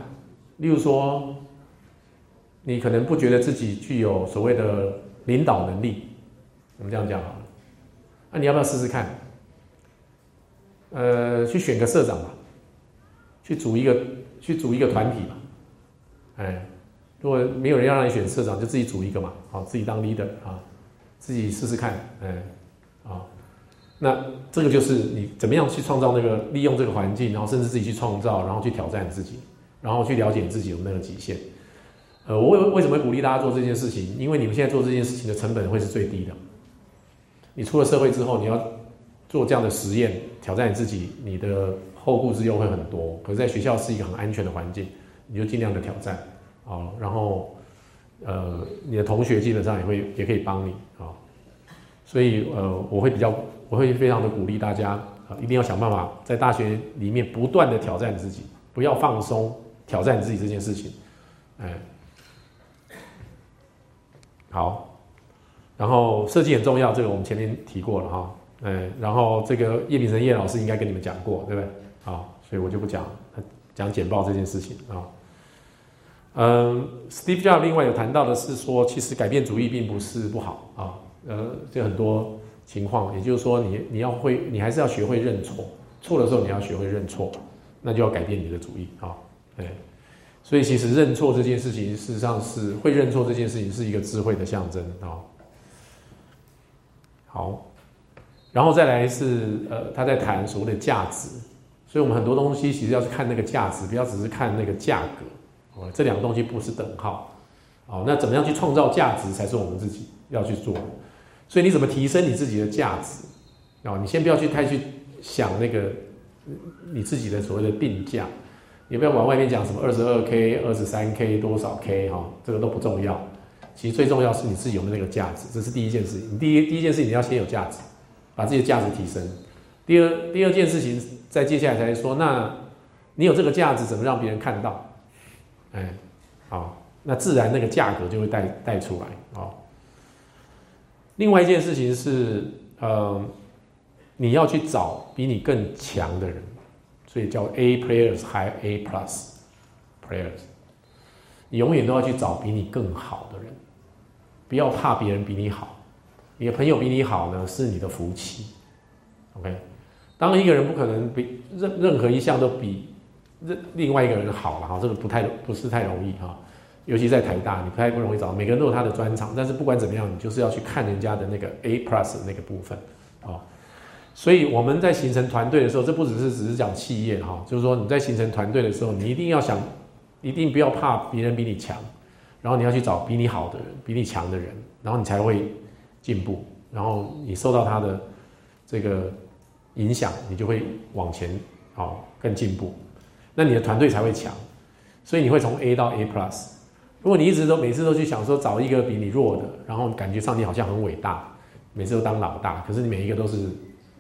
例如说，你可能不觉得自己具有所谓的领导能力，我们这样讲好了，那你要不要试试看？呃，去选个社长吧，去组一个去组一个团体吧，哎。如果没有人要让你选社长，就自己组一个嘛，好，自己当 leader 啊，自己试试看，哎，啊，那这个就是你怎么样去创造那个利用这个环境，然后甚至自己去创造，然后去挑战自己，然后去了解自己有那个极限。呃，我为为什么会鼓励大家做这件事情？因为你们现在做这件事情的成本会是最低的。你出了社会之后，你要做这样的实验，挑战你自己，你的后顾之忧会很多。可是在学校是一个很安全的环境，你就尽量的挑战。啊，然后，呃，你的同学基本上也会也可以帮你啊，所以呃，我会比较，我会非常的鼓励大家啊，一定要想办法在大学里面不断的挑战自己，不要放松，挑战自己这件事情，哎，好，然后设计很重要，这个我们前面提过了哈，哎，然后这个叶秉成叶老师应该跟你们讲过，对不对？啊，所以我就不讲讲简报这件事情啊。嗯，Steve Jobs 另外有谈到的是说，其实改变主义并不是不好啊。呃，这很多情况，也就是说，你你要会，你还是要学会认错，错的时候你要学会认错，那就要改变你的主意啊。对，所以其实认错这件事情，事实上是会认错这件事情是一个智慧的象征啊。好，然后再来是呃，他在谈所谓的价值，所以我们很多东西其实要去看那个价值，不要只是看那个价格。哦，这两个东西不是等号，哦，那怎么样去创造价值才是我们自己要去做的。所以你怎么提升你自己的价值？哦，你先不要去太去想那个你自己的所谓的定价，也不要往外面讲什么二十二 K、二十三 K 多少 K 哈，这个都不重要。其实最重要是你自己有没有那个价值，这是第一件事情。你第一第一件事情你要先有价值，把自己的价值提升。第二第二件事情，在接下来才说，那你有这个价值，怎么让别人看到？哎，好，那自然那个价格就会带带出来哦。另外一件事情是，呃，你要去找比你更强的人，所以叫 A players 还 A plus players。你永远都要去找比你更好的人，不要怕别人比你好。你的朋友比你好呢，是你的福气。OK，当一个人不可能比任任何一项都比。另另外一个人好了哈，这个不太不是太容易哈，尤其在台大，你不太不容易找。每个人都有他的专长，但是不管怎么样，你就是要去看人家的那个 A plus 那个部分啊。所以我们在形成团队的时候，这不只是只是讲企业哈，就是说你在形成团队的时候，你一定要想，一定不要怕别人比你强，然后你要去找比你好的人、比你强的人，然后你才会进步，然后你受到他的这个影响，你就会往前啊更进步。那你的团队才会强，所以你会从 A 到 A plus。如果你一直都每次都去想说找一个比你弱的，然后感觉上你好像很伟大，每次都当老大，可是你每一个都是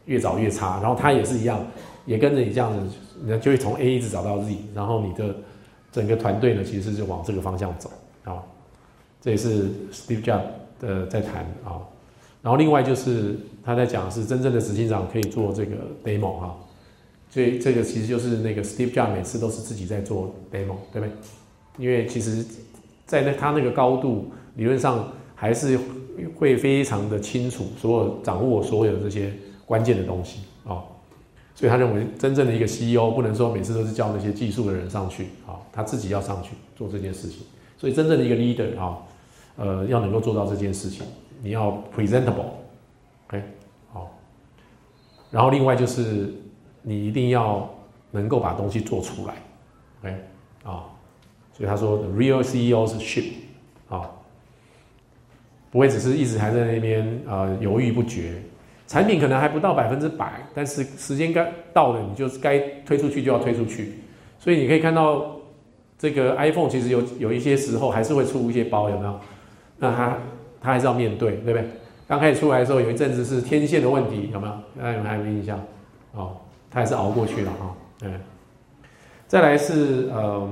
越找越差，然后他也是一样，也跟着你这样子，你就会从 A 一直找到 Z，然后你的整个团队呢，其实就往这个方向走啊。这也是 Steve Jobs 的在谈啊。然后另外就是他在讲是真正的执行长可以做这个 demo 哈。所以这个其实就是那个 Steve Jobs 每次都是自己在做 demo，对不对？因为其实，在那他那个高度，理论上还是会非常的清楚，所有掌握所有这些关键的东西啊。所以他认为，真正的一个 CEO 不能说每次都是叫那些技术的人上去啊，他自己要上去做这件事情。所以真正的一个 leader 啊，呃，要能够做到这件事情，你要 presentable，OK，好。然后另外就是。你一定要能够把东西做出来，OK 啊，所以他说 real CEO 是 ship 啊，不会只是一直还在那边呃犹豫不决，产品可能还不到百分之百，但是时间该到了，你就该推出去就要推出去，所以你可以看到这个 iPhone 其实有有一些时候还是会出一些包，有没有？那他他还是要面对，对不对？刚开始出来的时候有一阵子是天线的问题，有没有？大家有没有印象？哦。他还是熬过去了哈，嗯，再来是呃，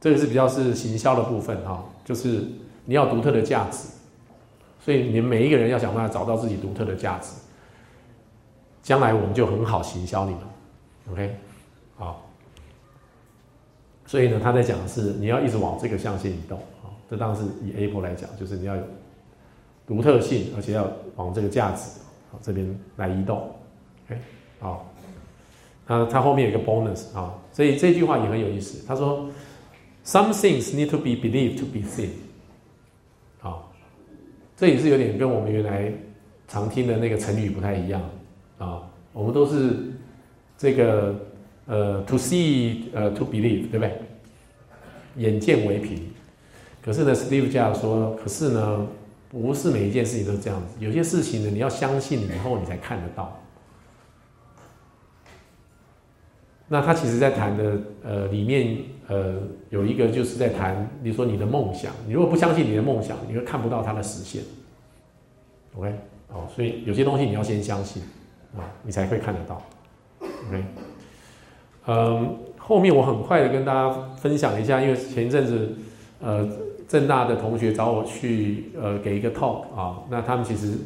这个是比较是行销的部分哈，就是你要独特的价值，所以你们每一个人要想办法找到自己独特的价值，将来我们就很好行销你们，OK，好，所以呢，他在讲的是你要一直往这个象限移动啊，这当然是以 Apple 来讲，就是你要有独特性，而且要往这个价值好这边来移动，OK，好。他他后面有一个 bonus 啊，所以这句话也很有意思。他说，Some things need to be believed to be seen。好，这也是有点跟我们原来常听的那个成语不太一样。啊。我们都是这个呃，to see 呃，to believe，对不对？眼见为凭。可是呢，Steve Jobs 说，可是呢，不是每一件事情都是这样子。有些事情呢，你要相信以后你才看得到。那他其实在谈的，呃，里面呃有一个就是在谈，你说你的梦想，你如果不相信你的梦想，你会看不到它的实现。OK，好，所以有些东西你要先相信啊，你才会看得到。OK，嗯，后面我很快的跟大家分享一下，因为前一阵子，呃，正大的同学找我去，呃，给一个 talk 啊，那他们其实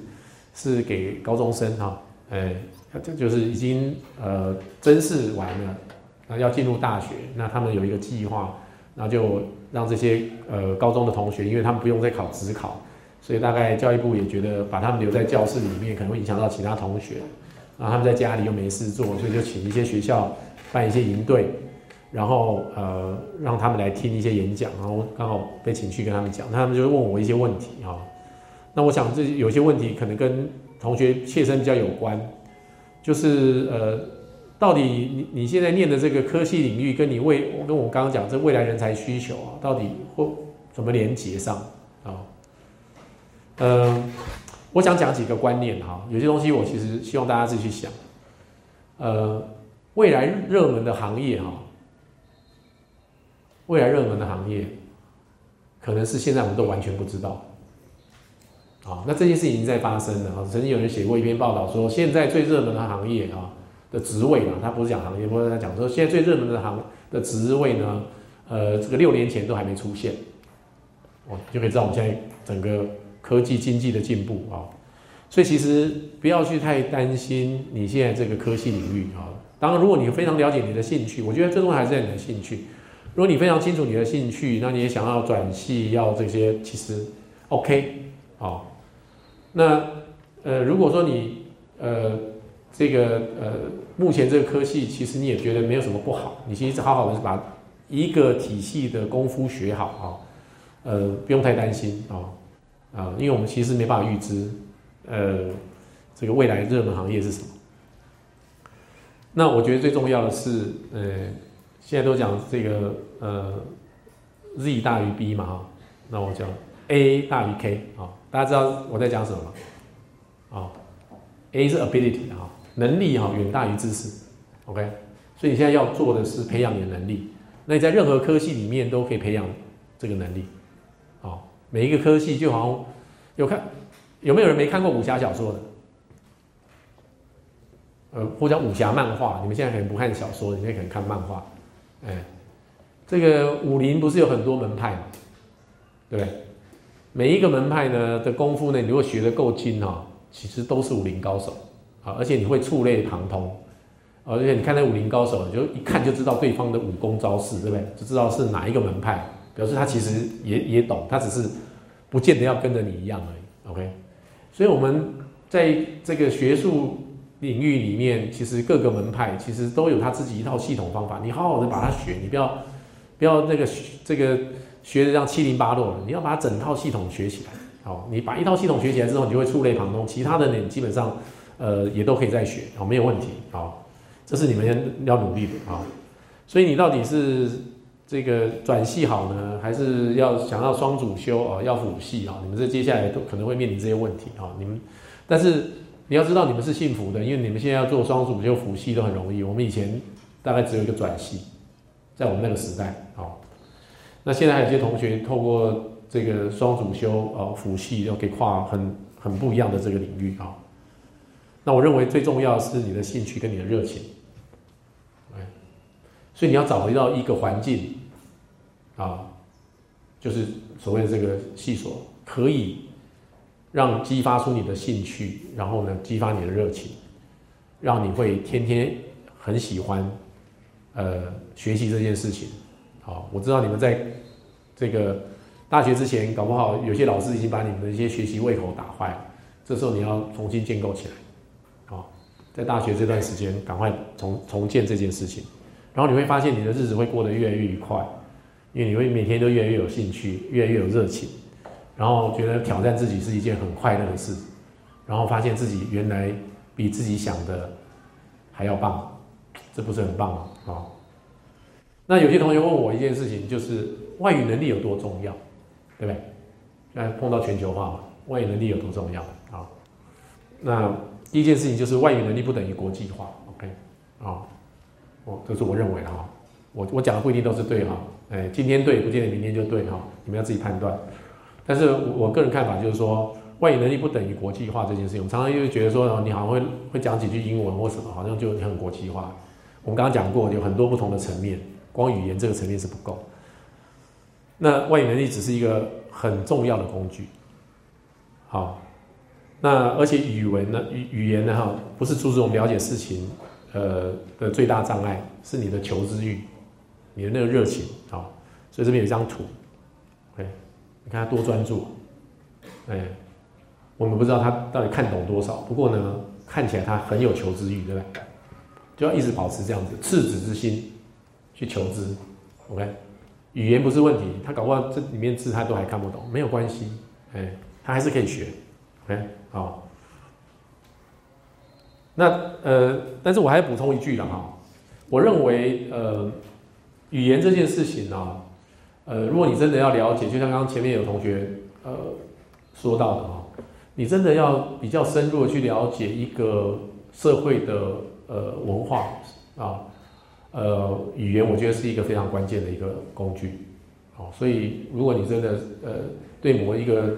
是给高中生哈，哎。这就是已经呃甄试完了，那要进入大学，那他们有一个计划，那就让这些呃高中的同学，因为他们不用再考职考，所以大概教育部也觉得把他们留在教室里面可能会影响到其他同学，然后他们在家里又没事做，所以就请一些学校办一些营队，然后呃让他们来听一些演讲，然后刚好被请去跟他们讲，那他们就问我一些问题啊，那我想这有些问题可能跟同学切身比较有关。就是呃，到底你你现在念的这个科系领域，跟你未跟我刚刚讲这未来人才需求啊，到底会怎么连接上啊？嗯，我想讲几个观念哈，有些东西我其实希望大家自己去想。呃，未来热门的行业哈，未来热门的行业，可能是现在我们都完全不知道。啊，那这件事已经在发生了啊！曾经有人写过一篇报道，说现在最热门的行业啊的职位啊，他不是讲行业，不是他讲说现在最热门的行的职位呢，呃，这个六年前都还没出现，哦，就可以知道我们现在整个科技经济的进步啊。所以其实不要去太担心你现在这个科技领域啊。当然，如果你非常了解你的兴趣，我觉得最重要还是在你的兴趣。如果你非常清楚你的兴趣，那你也想要转系，要这些，其实 OK 啊。那呃，如果说你呃这个呃目前这个科系，其实你也觉得没有什么不好，你其实好好的把一个体系的功夫学好啊，呃不用太担心啊啊，因为我们其实没办法预知呃这个未来热门行业是什么。那我觉得最重要的是，呃，现在都讲这个呃 Z 大于 B 嘛哈，那我讲 A 大于 K 啊。大家知道我在讲什么吗？啊，A 是 ability 啊，能力哈远大于知识，OK，所以你现在要做的是培养你的能力。那你在任何科系里面都可以培养这个能力，每一个科系就好像有看有没有人没看过武侠小说的？呃，或者武侠漫画，你们现在可能不看小说，你们可能看漫画。哎，这个武林不是有很多门派吗？对不对？每一个门派呢的功夫呢，你如果学的够精哈，其实都是武林高手啊，而且你会触类旁通，而且你看那武林高手，就一看就知道对方的武功招式，对不对？就知道是哪一个门派，表示他其实也也懂，他只是不见得要跟着你一样而已。OK，所以我们在这个学术领域里面，其实各个门派其实都有他自己一套系统方法，你好好的把它学，你不要不要那个这个。学的这样七零八落，你要把整套系统学起来。好，你把一套系统学起来之后，你就会触类旁通，其他的你基本上，呃，也都可以再学，好，没有问题。好，这是你们要努力的啊。所以你到底是这个转系好呢，还是要想要双主修啊，要辅系啊？你们这接下来都可能会面临这些问题啊。你们，但是你要知道你们是幸福的，因为你们现在要做双主修辅系都很容易。我们以前大概只有一个转系，在我们那个时代，啊。那现在还有些同学透过这个双主修啊辅系，要可以跨很很不一样的这个领域啊。那我认为最重要是你的兴趣跟你的热情，哎，所以你要找回到一个环境啊，就是所谓的这个系所，可以让激发出你的兴趣，然后呢，激发你的热情，让你会天天很喜欢呃学习这件事情。好，我知道你们在这个大学之前，搞不好有些老师已经把你们的一些学习胃口打坏了，这时候你要重新建构起来。好，在大学这段时间，赶快重重建这件事情。然后你会发现你的日子会过得越来越愉快，因为你会每天都越来越有兴趣，越来越有热情，然后觉得挑战自己是一件很快乐的事，然后发现自己原来比自己想的还要棒，这不是很棒吗？啊，那有些同学问我一件事情，就是外语能力有多重要，对不对？现在碰到全球化嘛，外语能力有多重要啊？那第一件事情就是外语能力不等于国际化，OK 啊？哦，这是我认为的哈，我我讲的不一定都是对哈，哎，今天对不见得明天就对哈，你们要自己判断。但是我个人看法就是说，外语能力不等于国际化这件事情。我们常常又觉得说，你好像会会讲几句英文或什么，好像就很国际化。我们刚刚讲过，有很多不同的层面，光语言这个层面是不够。那外语能力只是一个很重要的工具。好，那而且语文呢，语语言呢哈，不是阻止我们了解事情。呃的最大障碍是你的求知欲，你的那个热情，所以这边有一张图，哎，你看他多专注，哎，我们不知道他到底看懂多少，不过呢，看起来他很有求知欲，对不对？就要一直保持这样子赤子之心去求知，OK？语言不是问题，他搞不好这里面字他都还看不懂，没有关系，哎，他还是可以学，OK？好。那呃，但是我还补充一句了哈，我认为呃，语言这件事情呢，呃，如果你真的要了解，就像刚刚前面有同学呃说到的哈，你真的要比较深入的去了解一个社会的呃文化啊，呃，语言我觉得是一个非常关键的一个工具，好，所以如果你真的呃对某一个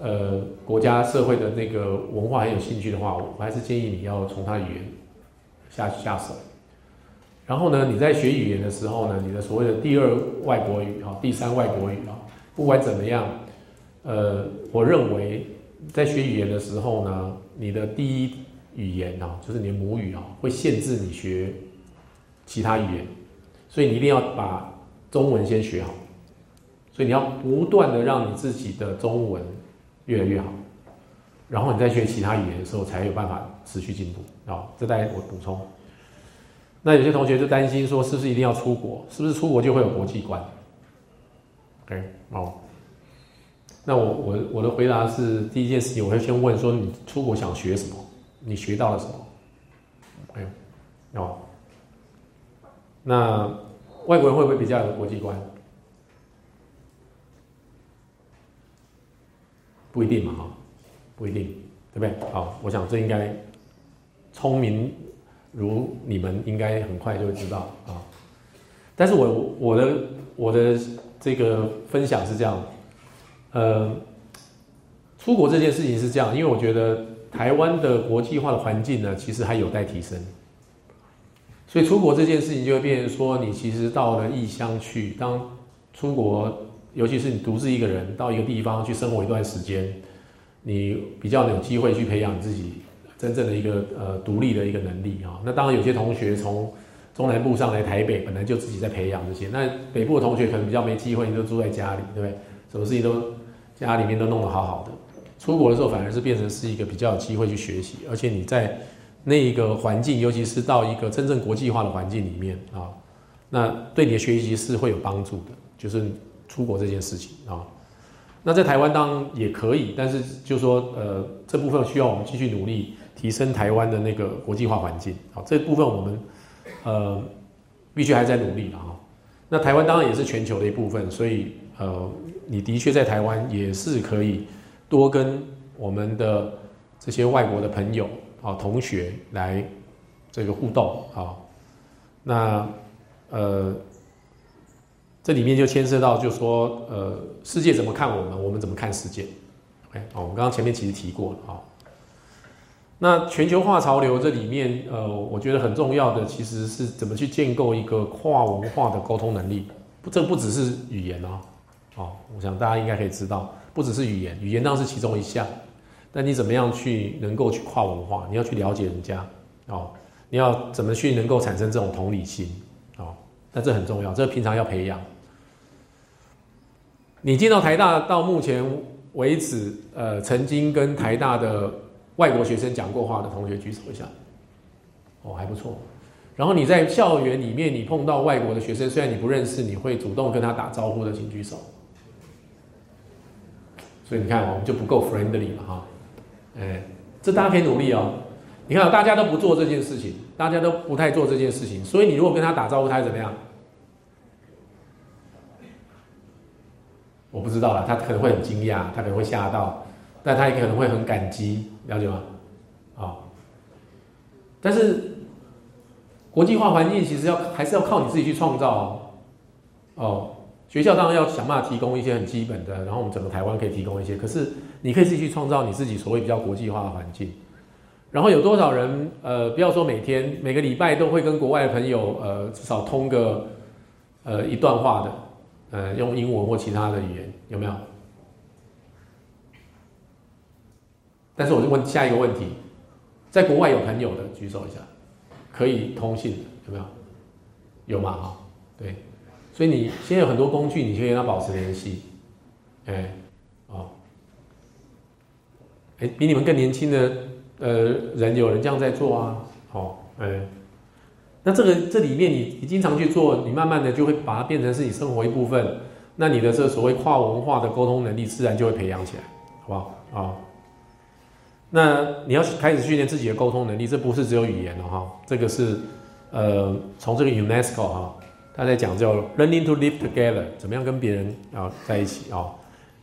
呃，国家社会的那个文化很有兴趣的话，我还是建议你要从他语言下下手。然后呢，你在学语言的时候呢，你的所谓的第二外国语啊，第三外国语啊，不管怎么样，呃，我认为在学语言的时候呢，你的第一语言啊，就是你的母语啊，会限制你学其他语言，所以你一定要把中文先学好。所以你要不断的让你自己的中文。越来越好，然后你再学其他语言的时候，才有办法持续进步啊。这大家我补充。那有些同学就担心说，是不是一定要出国？是不是出国就会有国际观？OK，哦。那我我我的回答是，第一件事情我会先问说，你出国想学什么？你学到了什么？OK，哦。那外国人会不会比较有国际观？不一定嘛，哈，不一定，对不对？好，我想这应该聪明如你们，应该很快就会知道啊。但是我我的我的这个分享是这样，呃，出国这件事情是这样，因为我觉得台湾的国际化的环境呢，其实还有待提升，所以出国这件事情就会变成说，你其实到了异乡去，当出国。尤其是你独自一个人到一个地方去生活一段时间，你比较有机会去培养自己真正的一个呃独立的一个能力啊。那当然有些同学从中南部上来台北，本来就自己在培养这些。那北部的同学可能比较没机会，你都住在家里，对不对？什么事情都家里面都弄得好好的。出国的时候反而是变成是一个比较有机会去学习，而且你在那一个环境，尤其是到一个真正国际化的环境里面啊，那对你的学习是会有帮助的，就是。出国这件事情啊，那在台湾当然也可以，但是就说呃这部分需要我们继续努力提升台湾的那个国际化环境好，这部分我们呃必须还在努力了哈。那台湾当然也是全球的一部分，所以呃你的确在台湾也是可以多跟我们的这些外国的朋友啊同学来这个互动啊，那呃。这里面就牵涉到，就说，呃，世界怎么看我们，我们怎么看世界？OK，我们刚刚前面其实提过了啊。那全球化潮流这里面，呃，我觉得很重要的其实是怎么去建构一个跨文化的沟通能力。不，这不只是语言哦，哦，我想大家应该可以知道，不只是语言，语言当然是其中一项。但你怎么样去能够去跨文化？你要去了解人家哦，你要怎么去能够产生这种同理心哦？那这很重要，这平常要培养。你进到台大到目前为止，呃，曾经跟台大的外国学生讲过话的同学举手一下，哦，还不错。然后你在校园里面，你碰到外国的学生，虽然你不认识，你会主动跟他打招呼的，请举手。所以你看，我们就不够 friendly 了哈。哎，这大家可以努力哦。你看，大家都不做这件事情，大家都不太做这件事情，所以你如果跟他打招呼，他会怎么样？我不知道了，他可能会很惊讶，他可能会吓到，但他也可能会很感激，了解吗？啊，但是国际化环境其实要还是要靠你自己去创造哦。学校当然要想办法提供一些很基本的，然后我们整个台湾可以提供一些，可是。你可以自己去创造你自己所谓比较国际化的环境，然后有多少人呃，不要说每天每个礼拜都会跟国外的朋友呃，至少通个呃一段话的，呃，用英文或其他的语言有没有？但是我就问下一个问题，在国外有朋友的举手一下，可以通信的有没有？有吗？哈，对，所以你现在有很多工具，你可以跟他保持联系，哎。哦哎，比你们更年轻的呃人，有人这样在做啊，好，哎，那这个这里面你你经常去做，你慢慢的就会把它变成是你生活一部分，那你的这所谓跨文化的沟通能力自然就会培养起来，好不好？啊，那你要开始训练自己的沟通能力，这不是只有语言的哈，这个是呃从这个 UNESCO 哈，他在讲叫 learning to live together，怎么样跟别人啊在一起啊，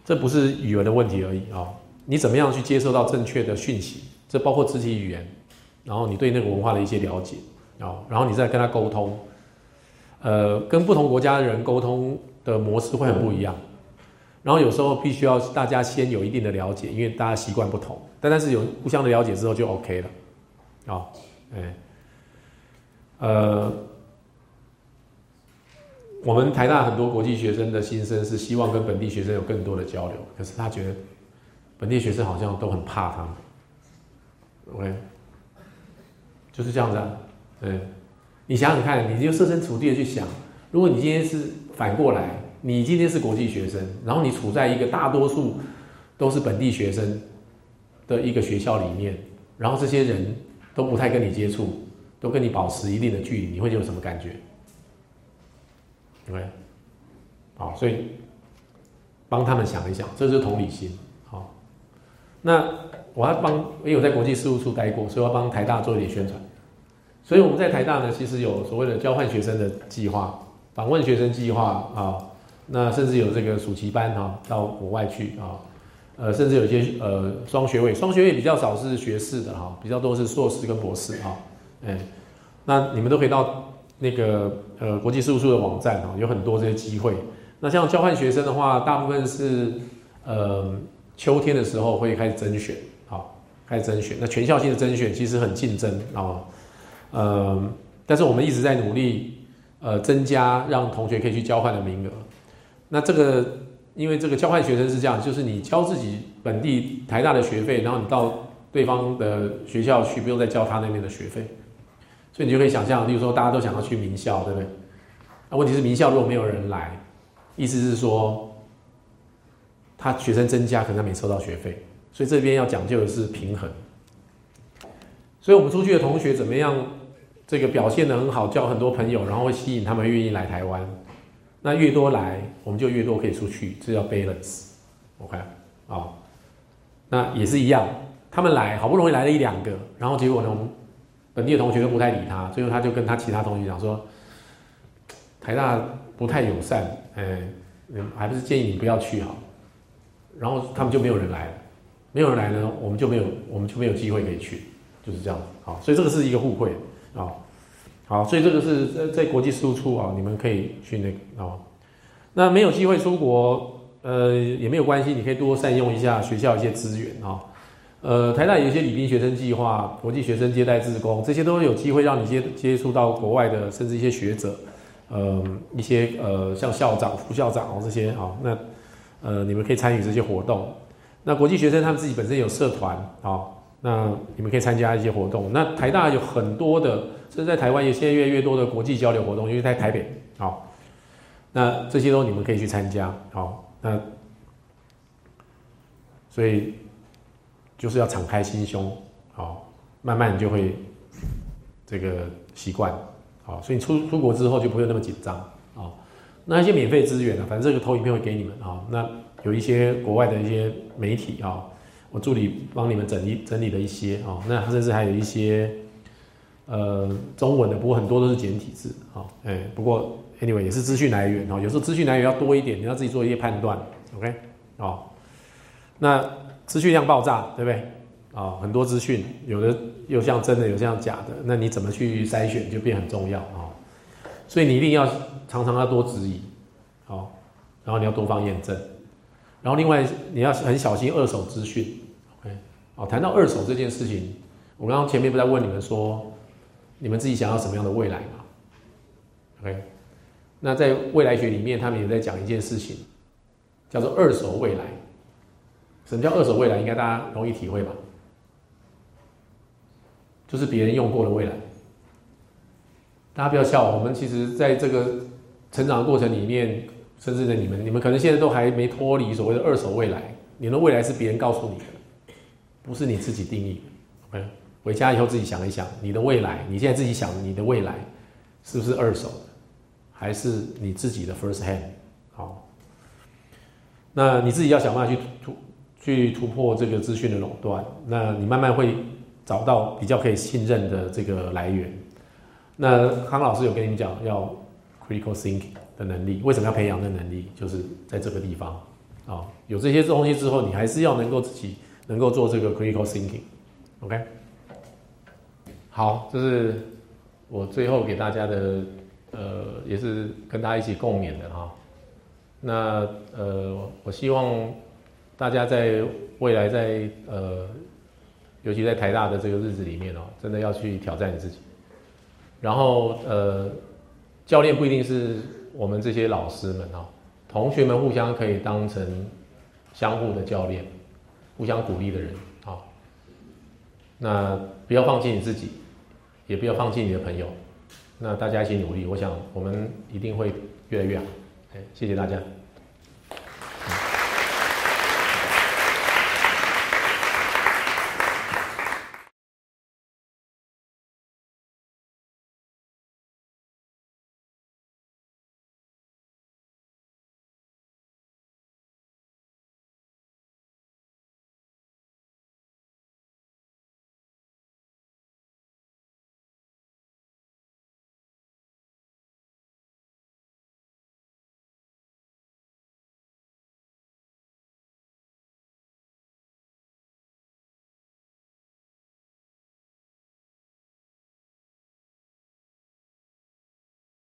这不是语文的问题而已啊。你怎么样去接受到正确的讯息？这包括肢体语言，然后你对那个文化的一些了解啊，然后你再跟他沟通，呃，跟不同国家的人沟通的模式会很不一样。然后有时候必须要大家先有一定的了解，因为大家习惯不同。但但是有互相的了解之后就 OK 了，啊，哎，呃，我们台大很多国际学生的心声是希望跟本地学生有更多的交流，可是他觉得。本地学生好像都很怕他们，OK，就是这样子啊。嗯，你想想看，你就设身处地的去想，如果你今天是反过来，你今天是国际学生，然后你处在一个大多数都是本地学生的一个学校里面，然后这些人都不太跟你接触，都跟你保持一定的距离，你会有什么感觉？OK，好，所以帮他们想一想，这是同理心。好那我要帮，因为我在国际事务处待过，所以我要帮台大做一点宣传。所以我们在台大呢，其实有所谓的交换学生的计划、访问学生计划啊，那甚至有这个暑期班哈，到国外去啊，呃，甚至有些呃双学位，双学位比较少是学士的哈，比较多是硕士跟博士哈，哎，那你们都可以到那个呃国际事务处的网站哈，有很多这些机会。那像交换学生的话，大部分是呃。秋天的时候会开始甄选，好，开始甄选。那全校性的甄选其实很竞争啊，呃，但是我们一直在努力，呃，增加让同学可以去交换的名额。那这个，因为这个交换学生是这样，就是你交自己本地台大的学费，然后你到对方的学校去，不用再交他那边的学费，所以你就可以想象，例如说大家都想要去名校，对不对？那问题是名校如果没有人来，意思是说。他学生增加，可能他没收到学费，所以这边要讲究的是平衡。所以我们出去的同学怎么样？这个表现的很好，交很多朋友，然后会吸引他们愿意来台湾。那越多来，我们就越多可以出去，这叫 balance。OK，啊，那也是一样，他们来好不容易来了一两个，然后结果呢，我们本地的同学都不太理他，最后他就跟他其他同学讲说，台大不太友善，哎，还不是建议你不要去好。然后他们就没有人来了，没有人来呢，我们就没有，我们就没有机会可以去，就是这样子。好，所以这个是一个互惠啊。好，所以这个是在在国际事务处啊，你们可以去那个啊。那没有机会出国，呃，也没有关系，你可以多善用一下学校一些资源啊。呃，台大有一些礼宾学生计划、国际学生接待志工，这些都有机会让你接接触到国外的，甚至一些学者，呃，一些呃像校长、副校长哦这些啊，那呃你们可以参与这些活动。那国际学生他们自己本身有社团啊，那你们可以参加一些活动。那台大有很多的，甚至在台湾有现在越来越多的国际交流活动，因为在台北。啊，那这些都你们可以去参加。好，那所以。就是要敞开心胸，好，慢慢就会这个习惯，好，所以你出出国之后就不会那么紧张，啊，那一些免费资源呢，反正这个投影片会给你们。啊，那有一些国外的一些媒体啊，我助理帮你们整理整理了一些。啊，那甚至还有一些呃中文的，不过很多都是简体字，啊，哎，不过 anyway 也是资讯来源，哦，有时候资讯来源要多一点，你要自己做一些判断，OK，哦，那。资讯量爆炸，对不对？啊，很多资讯，有的又像真的，有像假的，那你怎么去筛选就变很重要啊。所以你一定要常常要多质疑，好，然后你要多方验证，然后另外你要很小心二手资讯，OK，哦，谈到二手这件事情，我刚刚前面不在问你们说，你们自己想要什么样的未来嘛？OK，那在未来学里面，他们也在讲一件事情，叫做二手未来。什么叫二手未来？应该大家容易体会吧？就是别人用过的未来。大家不要笑，我们其实在这个成长的过程里面，甚至的你们，你们可能现在都还没脱离所谓的二手未来。你的未来是别人告诉你的，不是你自己定义的。OK，回家以后自己想一想，你的未来，你现在自己想你的未来是不是二手的，还是你自己的 first hand？好，那你自己要想办法去突。去突破这个资讯的垄断，那你慢慢会找到比较可以信任的这个来源。那康老师有跟你讲要 critical thinking 的能力，为什么要培养的能力？就是在这个地方啊，有这些东西之后，你还是要能够自己能够做这个 critical thinking。OK，好，这是我最后给大家的，呃，也是跟大家一起共勉的哈。那呃，我希望。大家在未来在呃，尤其在台大的这个日子里面哦，真的要去挑战你自己。然后呃，教练不一定是我们这些老师们哦，同学们互相可以当成相互的教练，互相鼓励的人啊。那不要放弃你自己，也不要放弃你的朋友。那大家一起努力，我想我们一定会越来越好。哎，谢谢大家。